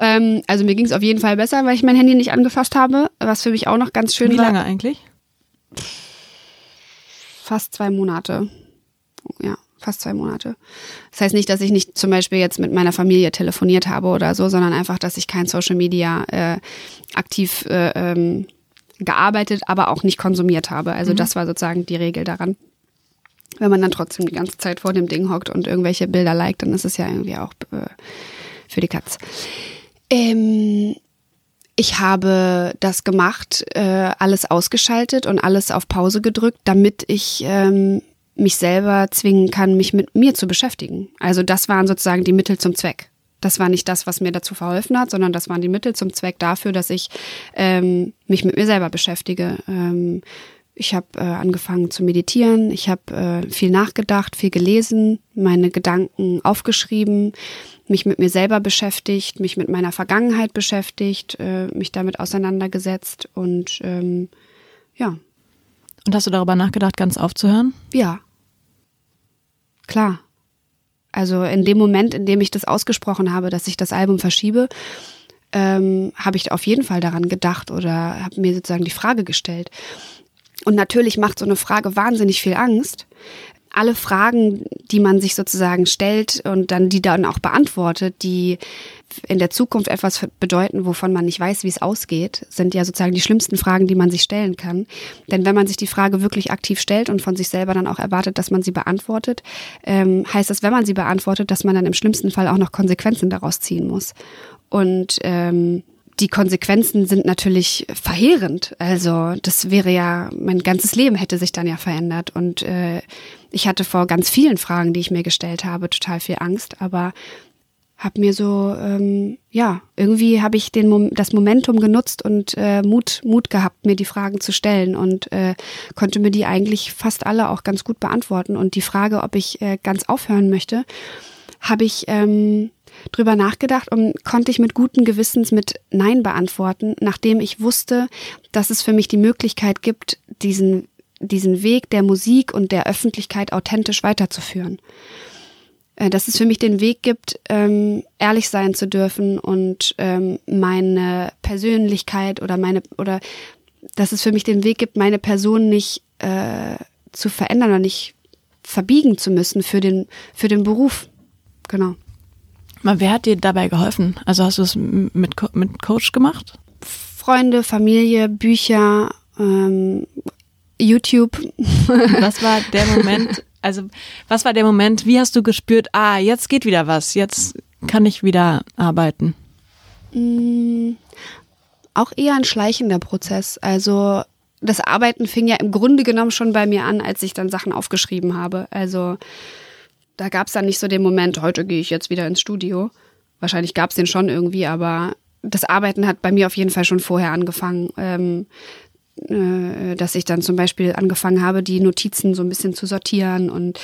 Ähm, also mir ging es auf jeden Fall besser, weil ich mein Handy nicht angefasst habe, was für mich auch noch ganz schön wie war. Wie lange eigentlich? Fast zwei Monate. Ja fast zwei Monate. Das heißt nicht, dass ich nicht zum Beispiel jetzt mit meiner Familie telefoniert habe oder so, sondern einfach, dass ich kein Social Media äh, aktiv äh, ähm, gearbeitet, aber auch nicht konsumiert habe. Also mhm. das war sozusagen die Regel daran. Wenn man dann trotzdem die ganze Zeit vor dem Ding hockt und irgendwelche Bilder liked, dann ist es ja irgendwie auch äh, für die Katz. Ähm, ich habe das gemacht, äh, alles ausgeschaltet und alles auf Pause gedrückt, damit ich ähm, mich selber zwingen kann, mich mit mir zu beschäftigen. Also das waren sozusagen die Mittel zum Zweck. Das war nicht das, was mir dazu verholfen hat, sondern das waren die Mittel zum Zweck dafür, dass ich ähm, mich mit mir selber beschäftige. Ähm, ich habe äh, angefangen zu meditieren, ich habe äh, viel nachgedacht, viel gelesen, meine Gedanken aufgeschrieben, mich mit mir selber beschäftigt, mich mit meiner Vergangenheit beschäftigt, äh, mich damit auseinandergesetzt und ähm, ja. Und hast du darüber nachgedacht, ganz aufzuhören? Ja. Klar. Also in dem Moment, in dem ich das ausgesprochen habe, dass ich das Album verschiebe, ähm, habe ich auf jeden Fall daran gedacht oder habe mir sozusagen die Frage gestellt. Und natürlich macht so eine Frage wahnsinnig viel Angst, alle Fragen, die man sich sozusagen stellt und dann die dann auch beantwortet, die in der Zukunft etwas bedeuten, wovon man nicht weiß, wie es ausgeht, sind ja sozusagen die schlimmsten Fragen, die man sich stellen kann. Denn wenn man sich die Frage wirklich aktiv stellt und von sich selber dann auch erwartet, dass man sie beantwortet, ähm, heißt das, wenn man sie beantwortet, dass man dann im schlimmsten Fall auch noch Konsequenzen daraus ziehen muss. Und ähm, die Konsequenzen sind natürlich verheerend. Also das wäre ja, mein ganzes Leben hätte sich dann ja verändert. Und äh, ich hatte vor ganz vielen Fragen, die ich mir gestellt habe, total viel Angst. Aber habe mir so, ähm, ja, irgendwie habe ich den, das Momentum genutzt und äh, Mut, Mut gehabt, mir die Fragen zu stellen und äh, konnte mir die eigentlich fast alle auch ganz gut beantworten. Und die Frage, ob ich äh, ganz aufhören möchte, habe ich ähm, drüber nachgedacht und konnte ich mit guten Gewissens mit Nein beantworten, nachdem ich wusste, dass es für mich die Möglichkeit gibt, diesen, diesen Weg der Musik und der Öffentlichkeit authentisch weiterzuführen. Äh, dass es für mich den Weg gibt, ähm, ehrlich sein zu dürfen und ähm, meine Persönlichkeit oder meine oder dass es für mich den Weg gibt, meine Person nicht äh, zu verändern oder nicht verbiegen zu müssen für den für den Beruf. Genau. Wer hat dir dabei geholfen? Also hast du es mit, Co mit Coach gemacht? Freunde, Familie, Bücher, ähm, YouTube. Was war der Moment, Also, was war der Moment? Wie hast du gespürt, ah, jetzt geht wieder was, jetzt kann ich wieder arbeiten? Mm, auch eher ein schleichender Prozess. Also, das Arbeiten fing ja im Grunde genommen schon bei mir an, als ich dann Sachen aufgeschrieben habe. Also, da gab es dann nicht so den Moment, heute gehe ich jetzt wieder ins Studio. Wahrscheinlich gab es den schon irgendwie, aber das Arbeiten hat bei mir auf jeden Fall schon vorher angefangen. Ähm, äh, dass ich dann zum Beispiel angefangen habe, die Notizen so ein bisschen zu sortieren und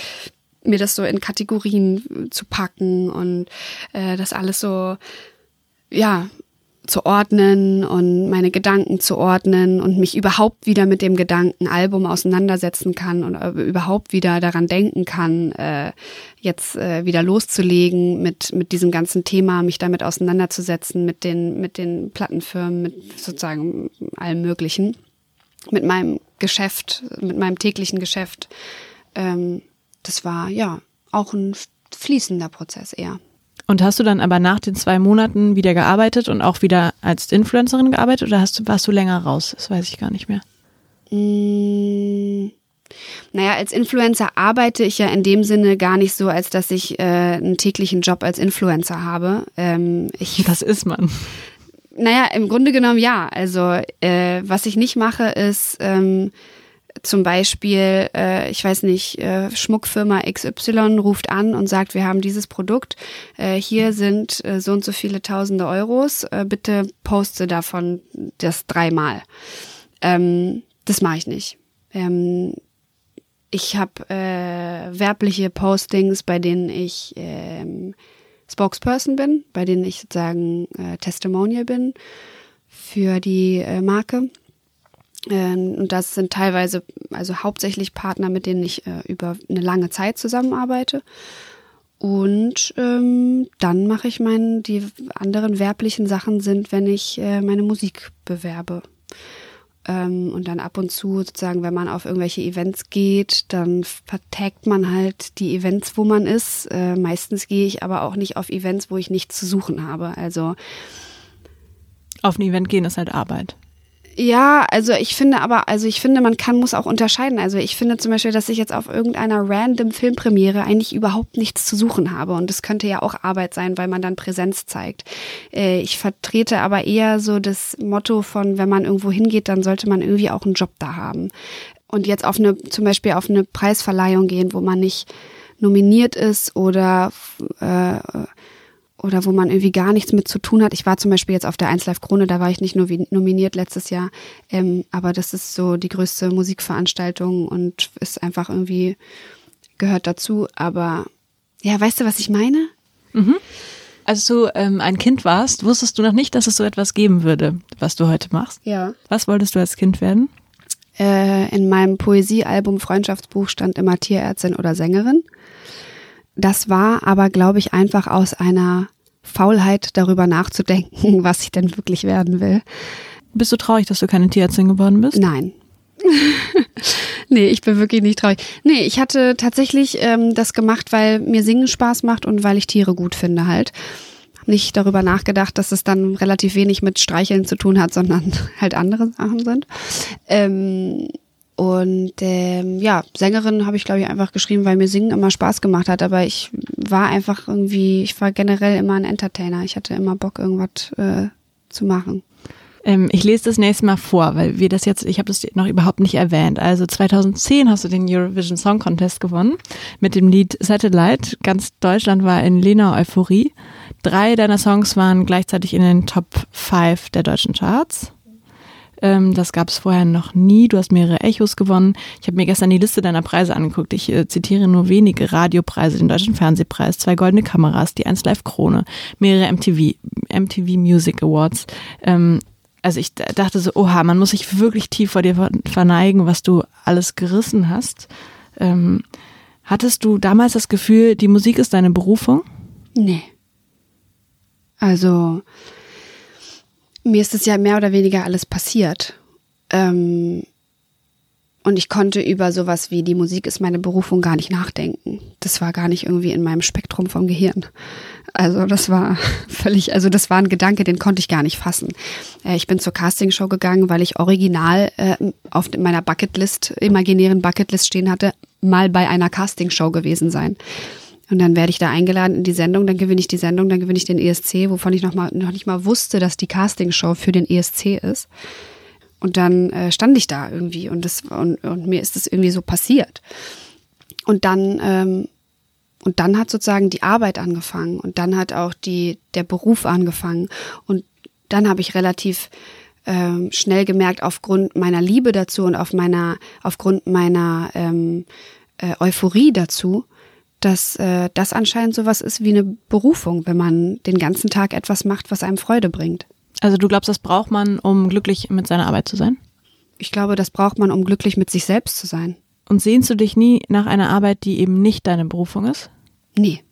mir das so in Kategorien zu packen und äh, das alles so, ja, zu ordnen und meine Gedanken zu ordnen und mich überhaupt wieder mit dem Gedanken Album auseinandersetzen kann und äh, überhaupt wieder daran denken kann, äh, jetzt äh, wieder loszulegen mit, mit diesem ganzen Thema, mich damit auseinanderzusetzen, mit den, mit den Plattenfirmen, mit sozusagen allem Möglichen mit meinem Geschäft, mit meinem täglichen Geschäft. Ähm, das war ja auch ein fließender Prozess eher. Und hast du dann aber nach den zwei Monaten wieder gearbeitet und auch wieder als Influencerin gearbeitet oder hast du, warst du länger raus? Das weiß ich gar nicht mehr. Mmh. Naja, als Influencer arbeite ich ja in dem Sinne gar nicht so, als dass ich äh, einen täglichen Job als Influencer habe. Ähm, ich, das ist man. Naja, im Grunde genommen ja. Also äh, was ich nicht mache, ist ähm, zum Beispiel, äh, ich weiß nicht, äh, Schmuckfirma XY ruft an und sagt, wir haben dieses Produkt, äh, hier sind äh, so und so viele tausende Euros, äh, bitte poste davon das dreimal. Ähm, das mache ich nicht. Ähm, ich habe äh, werbliche Postings, bei denen ich ähm, Spokesperson bin, bei denen ich sozusagen äh, Testimonial bin für die äh, Marke. Ähm, und das sind teilweise, also hauptsächlich Partner, mit denen ich äh, über eine lange Zeit zusammenarbeite. Und ähm, dann mache ich meinen, die anderen werblichen Sachen sind, wenn ich äh, meine Musik bewerbe. Ähm, und dann ab und zu sozusagen, wenn man auf irgendwelche Events geht, dann vertagt man halt die Events, wo man ist. Äh, meistens gehe ich aber auch nicht auf Events, wo ich nichts zu suchen habe. Also auf ein Event gehen ist halt Arbeit. Ja, also ich finde aber, also ich finde, man kann, muss auch unterscheiden. Also ich finde zum Beispiel, dass ich jetzt auf irgendeiner random Filmpremiere eigentlich überhaupt nichts zu suchen habe. Und das könnte ja auch Arbeit sein, weil man dann Präsenz zeigt. Äh, ich vertrete aber eher so das Motto von, wenn man irgendwo hingeht, dann sollte man irgendwie auch einen Job da haben. Und jetzt auf eine, zum Beispiel auf eine Preisverleihung gehen, wo man nicht nominiert ist oder äh, oder wo man irgendwie gar nichts mit zu tun hat. Ich war zum Beispiel jetzt auf der 1 Live Krone, da war ich nicht nur nominiert letztes Jahr, ähm, aber das ist so die größte Musikveranstaltung und ist einfach irgendwie gehört dazu. Aber ja, weißt du, was ich meine? Mhm. Als du ähm, ein Kind warst, wusstest du noch nicht, dass es so etwas geben würde, was du heute machst? Ja. Was wolltest du als Kind werden? Äh, in meinem Poesiealbum Freundschaftsbuch stand immer Tierärztin oder Sängerin. Das war aber, glaube ich, einfach aus einer Faulheit darüber nachzudenken, was ich denn wirklich werden will. Bist du traurig, dass du keine Tierärztin geworden bist? Nein. nee, ich bin wirklich nicht traurig. Nee, ich hatte tatsächlich ähm, das gemacht, weil mir Singen Spaß macht und weil ich Tiere gut finde halt. Nicht darüber nachgedacht, dass es dann relativ wenig mit Streicheln zu tun hat, sondern halt andere Sachen sind. Ähm, und ähm, ja, Sängerin habe ich, glaube ich, einfach geschrieben, weil mir Singen immer Spaß gemacht hat. Aber ich war einfach irgendwie, ich war generell immer ein Entertainer. Ich hatte immer Bock, irgendwas äh, zu machen. Ähm, ich lese das nächste Mal vor, weil wir das jetzt, ich habe das noch überhaupt nicht erwähnt. Also 2010 hast du den Eurovision Song Contest gewonnen mit dem Lied Satellite. Ganz Deutschland war in Lena Euphorie. Drei deiner Songs waren gleichzeitig in den Top 5 der deutschen Charts. Ähm, das gab es vorher noch nie. Du hast mehrere Echos gewonnen. Ich habe mir gestern die Liste deiner Preise angeguckt. Ich äh, zitiere nur wenige Radiopreise, den Deutschen Fernsehpreis, zwei goldene Kameras, die 1 Live Krone, mehrere MTV, MTV Music Awards. Ähm, also ich dachte so, oha, man muss sich wirklich tief vor dir verneigen, was du alles gerissen hast. Ähm, hattest du damals das Gefühl, die Musik ist deine Berufung? Nee. Also mir ist es ja mehr oder weniger alles passiert. Ähm, Und ich konnte über sowas wie die Musik ist meine Berufung gar nicht nachdenken. Das war gar nicht irgendwie in meinem Spektrum vom Gehirn. Also das war völlig, also das war ein Gedanke, den konnte ich gar nicht fassen. Äh, ich bin zur Castingshow gegangen, weil ich original äh, auf meiner Bucketlist, imaginären Bucketlist stehen hatte, mal bei einer Castingshow gewesen sein. Und dann werde ich da eingeladen in die Sendung, dann gewinne ich die Sendung, dann gewinne ich den ESC, wovon ich noch, mal, noch nicht mal wusste, dass die Castingshow für den ESC ist. Und dann äh, stand ich da irgendwie und, das, und, und mir ist das irgendwie so passiert. Und dann, ähm, und dann hat sozusagen die Arbeit angefangen und dann hat auch die, der Beruf angefangen. Und dann habe ich relativ ähm, schnell gemerkt, aufgrund meiner Liebe dazu und auf meiner, aufgrund meiner ähm, äh, Euphorie dazu, dass äh, das anscheinend sowas ist wie eine Berufung, wenn man den ganzen Tag etwas macht, was einem Freude bringt. Also du glaubst, das braucht man, um glücklich mit seiner Arbeit zu sein? Ich glaube, das braucht man, um glücklich mit sich selbst zu sein. Und sehnst du dich nie nach einer Arbeit, die eben nicht deine Berufung ist? Nee.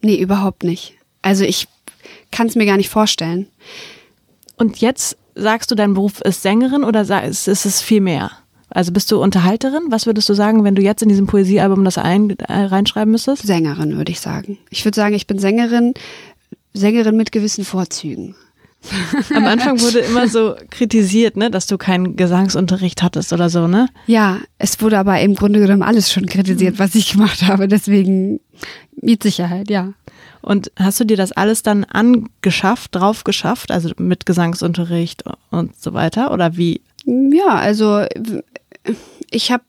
Nee, überhaupt nicht. Also ich kann es mir gar nicht vorstellen. Und jetzt sagst du, dein Beruf ist Sängerin oder ist es viel mehr? Also bist du Unterhalterin? Was würdest du sagen, wenn du jetzt in diesem Poesiealbum das ein, äh, reinschreiben müsstest? Sängerin, würde ich sagen. Ich würde sagen, ich bin Sängerin, Sängerin mit gewissen Vorzügen. Am Anfang wurde immer so kritisiert, ne, dass du keinen Gesangsunterricht hattest oder so, ne? Ja, es wurde aber im Grunde genommen alles schon kritisiert, was ich gemacht habe. Deswegen mit Sicherheit, ja. Und hast du dir das alles dann angeschafft, drauf geschafft, also mit Gesangsunterricht und so weiter? Oder wie? Ja, also ich habe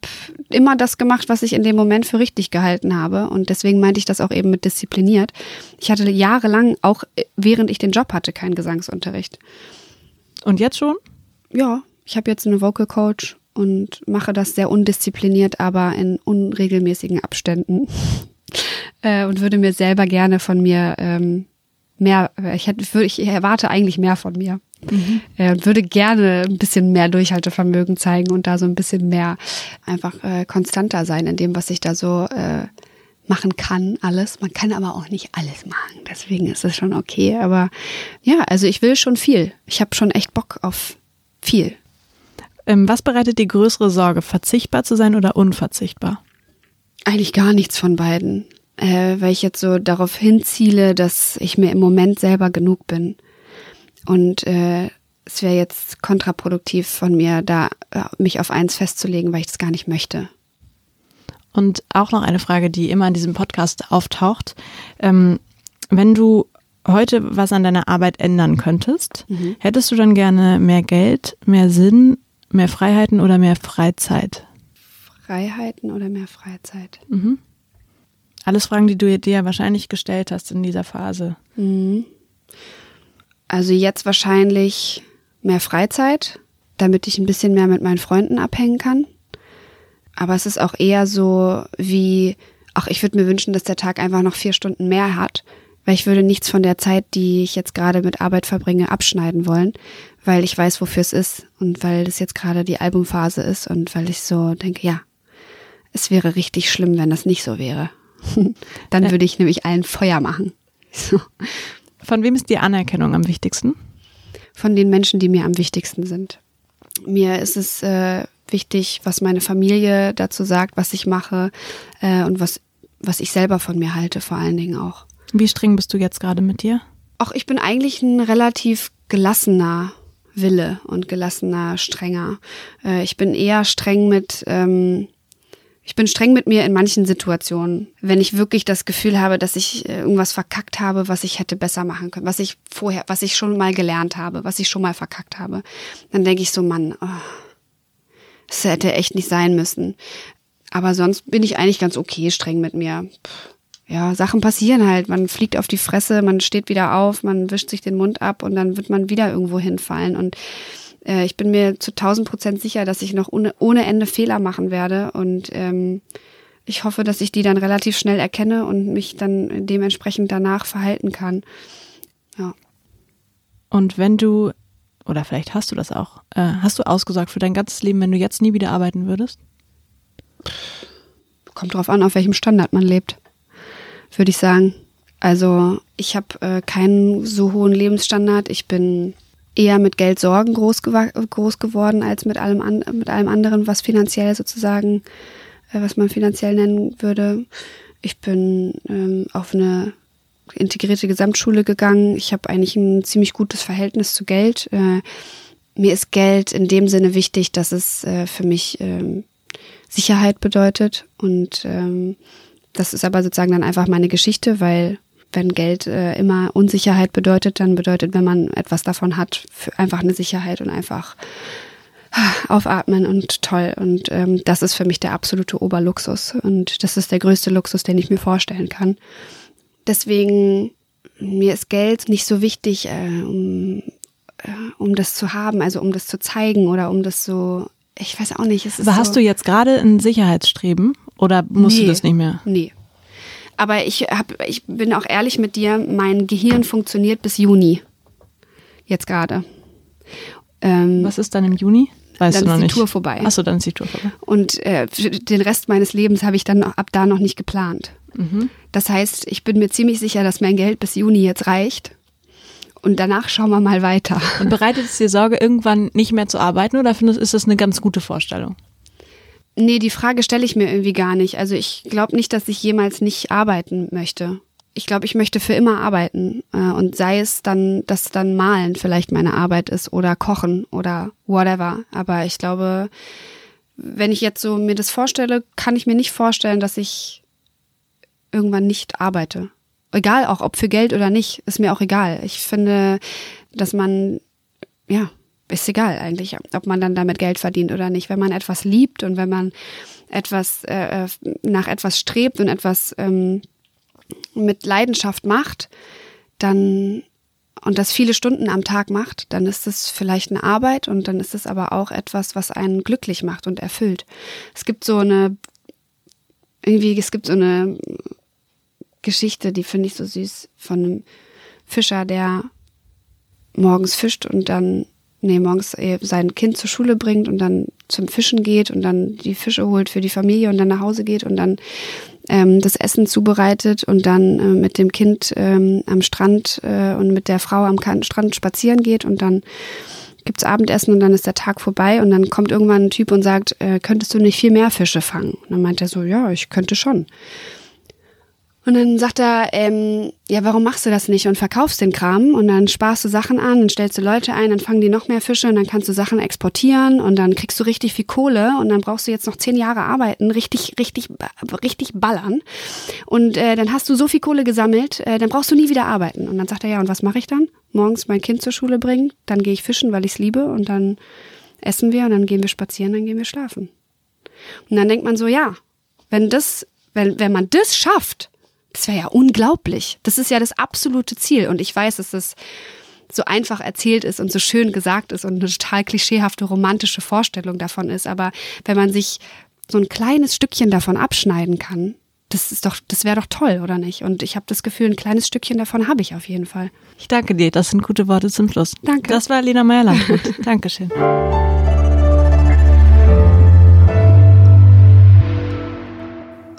immer das gemacht, was ich in dem Moment für richtig gehalten habe. Und deswegen meinte ich das auch eben mit diszipliniert. Ich hatte jahrelang, auch während ich den Job hatte, keinen Gesangsunterricht. Und jetzt schon? Ja, ich habe jetzt eine Vocal Coach und mache das sehr undiszipliniert, aber in unregelmäßigen Abständen. äh, und würde mir selber gerne von mir ähm, mehr, ich, hätte, ich erwarte eigentlich mehr von mir. Mhm. Äh, würde gerne ein bisschen mehr Durchhaltevermögen zeigen und da so ein bisschen mehr einfach äh, konstanter sein in dem, was ich da so äh, machen kann, alles. Man kann aber auch nicht alles machen. Deswegen ist es schon okay. Aber ja, also ich will schon viel. Ich habe schon echt Bock auf viel. Ähm, was bereitet die größere Sorge, verzichtbar zu sein oder unverzichtbar? Eigentlich gar nichts von beiden. Äh, weil ich jetzt so darauf hinziele, dass ich mir im Moment selber genug bin. Und äh, es wäre jetzt kontraproduktiv von mir, da äh, mich auf eins festzulegen, weil ich das gar nicht möchte. Und auch noch eine Frage, die immer in diesem Podcast auftaucht. Ähm, wenn du heute was an deiner Arbeit ändern könntest, mhm. hättest du dann gerne mehr Geld, mehr Sinn, mehr Freiheiten oder mehr Freizeit? Freiheiten oder mehr Freizeit? Mhm. Alles Fragen, die du dir wahrscheinlich gestellt hast in dieser Phase. Mhm. Also jetzt wahrscheinlich mehr Freizeit, damit ich ein bisschen mehr mit meinen Freunden abhängen kann. Aber es ist auch eher so wie, ach, ich würde mir wünschen, dass der Tag einfach noch vier Stunden mehr hat, weil ich würde nichts von der Zeit, die ich jetzt gerade mit Arbeit verbringe, abschneiden wollen, weil ich weiß, wofür es ist und weil das jetzt gerade die Albumphase ist und weil ich so denke, ja, es wäre richtig schlimm, wenn das nicht so wäre. Dann würde ich nämlich allen Feuer machen. So. Von wem ist die Anerkennung am wichtigsten? Von den Menschen, die mir am wichtigsten sind. Mir ist es äh, wichtig, was meine Familie dazu sagt, was ich mache äh, und was, was ich selber von mir halte, vor allen Dingen auch. Wie streng bist du jetzt gerade mit dir? Auch ich bin eigentlich ein relativ gelassener Wille und gelassener, strenger. Äh, ich bin eher streng mit ähm, ich bin streng mit mir in manchen Situationen, wenn ich wirklich das Gefühl habe, dass ich äh, irgendwas verkackt habe, was ich hätte besser machen können, was ich vorher, was ich schon mal gelernt habe, was ich schon mal verkackt habe. Dann denke ich so, Mann, oh, das hätte echt nicht sein müssen. Aber sonst bin ich eigentlich ganz okay streng mit mir. Ja, Sachen passieren halt. Man fliegt auf die Fresse, man steht wieder auf, man wischt sich den Mund ab und dann wird man wieder irgendwo hinfallen. Und äh, ich bin mir zu tausend Prozent sicher, dass ich noch ohne, ohne Ende Fehler machen werde und ähm, ich hoffe, dass ich die dann relativ schnell erkenne und mich dann dementsprechend danach verhalten kann. Ja. Und wenn du, oder vielleicht hast du das auch, äh, hast du ausgesorgt für dein ganzes Leben, wenn du jetzt nie wieder arbeiten würdest? Kommt drauf an, auf welchem Standard man lebt, würde ich sagen. Also ich habe äh, keinen so hohen Lebensstandard. Ich bin eher mit Geldsorgen groß, groß geworden als mit allem, an, mit allem anderen, was finanziell sozusagen, äh, was man finanziell nennen würde. Ich bin ähm, auf eine integrierte Gesamtschule gegangen. Ich habe eigentlich ein ziemlich gutes Verhältnis zu Geld. Äh, mir ist Geld in dem Sinne wichtig, dass es äh, für mich ähm, Sicherheit bedeutet. Und ähm, das ist aber sozusagen dann einfach meine Geschichte, weil wenn Geld äh, immer Unsicherheit bedeutet, dann bedeutet, wenn man etwas davon hat, einfach eine Sicherheit und einfach aufatmen und toll. Und ähm, das ist für mich der absolute Oberluxus. Und das ist der größte Luxus, den ich mir vorstellen kann. Deswegen, mir ist Geld nicht so wichtig, äh, um, äh, um das zu haben, also um das zu zeigen oder um das so, ich weiß auch nicht. Es ist Aber so, hast du jetzt gerade ein Sicherheitsstreben oder musst nee, du das nicht mehr? Nee. Aber ich, hab, ich bin auch ehrlich mit dir, mein Gehirn funktioniert bis Juni. Jetzt gerade. Ähm, Was ist dann im Juni? Weißt dann du noch ist die nicht. Tour vorbei. Achso, dann ist die Tour vorbei. Und äh, den Rest meines Lebens habe ich dann ab da noch nicht geplant. Mhm. Das heißt, ich bin mir ziemlich sicher, dass mein Geld bis Juni jetzt reicht. Und danach schauen wir mal weiter. Und bereitet es dir Sorge, irgendwann nicht mehr zu arbeiten oder findest ist das eine ganz gute Vorstellung? Nee, die Frage stelle ich mir irgendwie gar nicht. Also ich glaube nicht, dass ich jemals nicht arbeiten möchte. Ich glaube, ich möchte für immer arbeiten. Äh, Und sei es dann, dass dann Malen vielleicht meine Arbeit ist oder Kochen oder whatever. Aber ich glaube, wenn ich jetzt so mir das vorstelle, kann ich mir nicht vorstellen, dass ich irgendwann nicht arbeite. Egal auch, ob für Geld oder nicht, ist mir auch egal. Ich finde, dass man, ja, ist egal eigentlich, ob man dann damit Geld verdient oder nicht. Wenn man etwas liebt und wenn man etwas äh, nach etwas strebt und etwas ähm, mit Leidenschaft macht, dann und das viele Stunden am Tag macht, dann ist es vielleicht eine Arbeit und dann ist es aber auch etwas, was einen glücklich macht und erfüllt. Es gibt so eine irgendwie, es gibt so eine Geschichte, die finde ich so süß, von einem Fischer, der morgens fischt und dann, nee, morgens äh, sein Kind zur Schule bringt und dann zum Fischen geht und dann die Fische holt für die Familie und dann nach Hause geht und dann ähm, das Essen zubereitet und dann äh, mit dem Kind ähm, am Strand äh, und mit der Frau am Strand spazieren geht und dann gibt's Abendessen und dann ist der Tag vorbei und dann kommt irgendwann ein Typ und sagt, äh, könntest du nicht viel mehr Fische fangen? Und dann meint er so, ja, ich könnte schon. Und dann sagt er, ähm, ja, warum machst du das nicht und verkaufst den Kram und dann sparst du Sachen an und stellst du Leute ein, dann fangen die noch mehr Fische und dann kannst du Sachen exportieren und dann kriegst du richtig viel Kohle und dann brauchst du jetzt noch zehn Jahre arbeiten, richtig, richtig, richtig ballern und äh, dann hast du so viel Kohle gesammelt, äh, dann brauchst du nie wieder arbeiten. Und dann sagt er, ja, und was mache ich dann? Morgens mein Kind zur Schule bringen, dann gehe ich fischen, weil ich es liebe und dann essen wir und dann gehen wir spazieren, dann gehen wir schlafen. Und dann denkt man so, ja, wenn das, wenn, wenn man das schafft, das wäre ja unglaublich. Das ist ja das absolute Ziel. Und ich weiß, dass das so einfach erzählt ist und so schön gesagt ist und eine total klischeehafte romantische Vorstellung davon ist. Aber wenn man sich so ein kleines Stückchen davon abschneiden kann, das ist doch, das wäre doch toll, oder nicht? Und ich habe das Gefühl, ein kleines Stückchen davon habe ich auf jeden Fall. Ich danke dir. Das sind gute Worte zum Schluss. Danke. Das war Lena Meyer-Landrut. Dankeschön.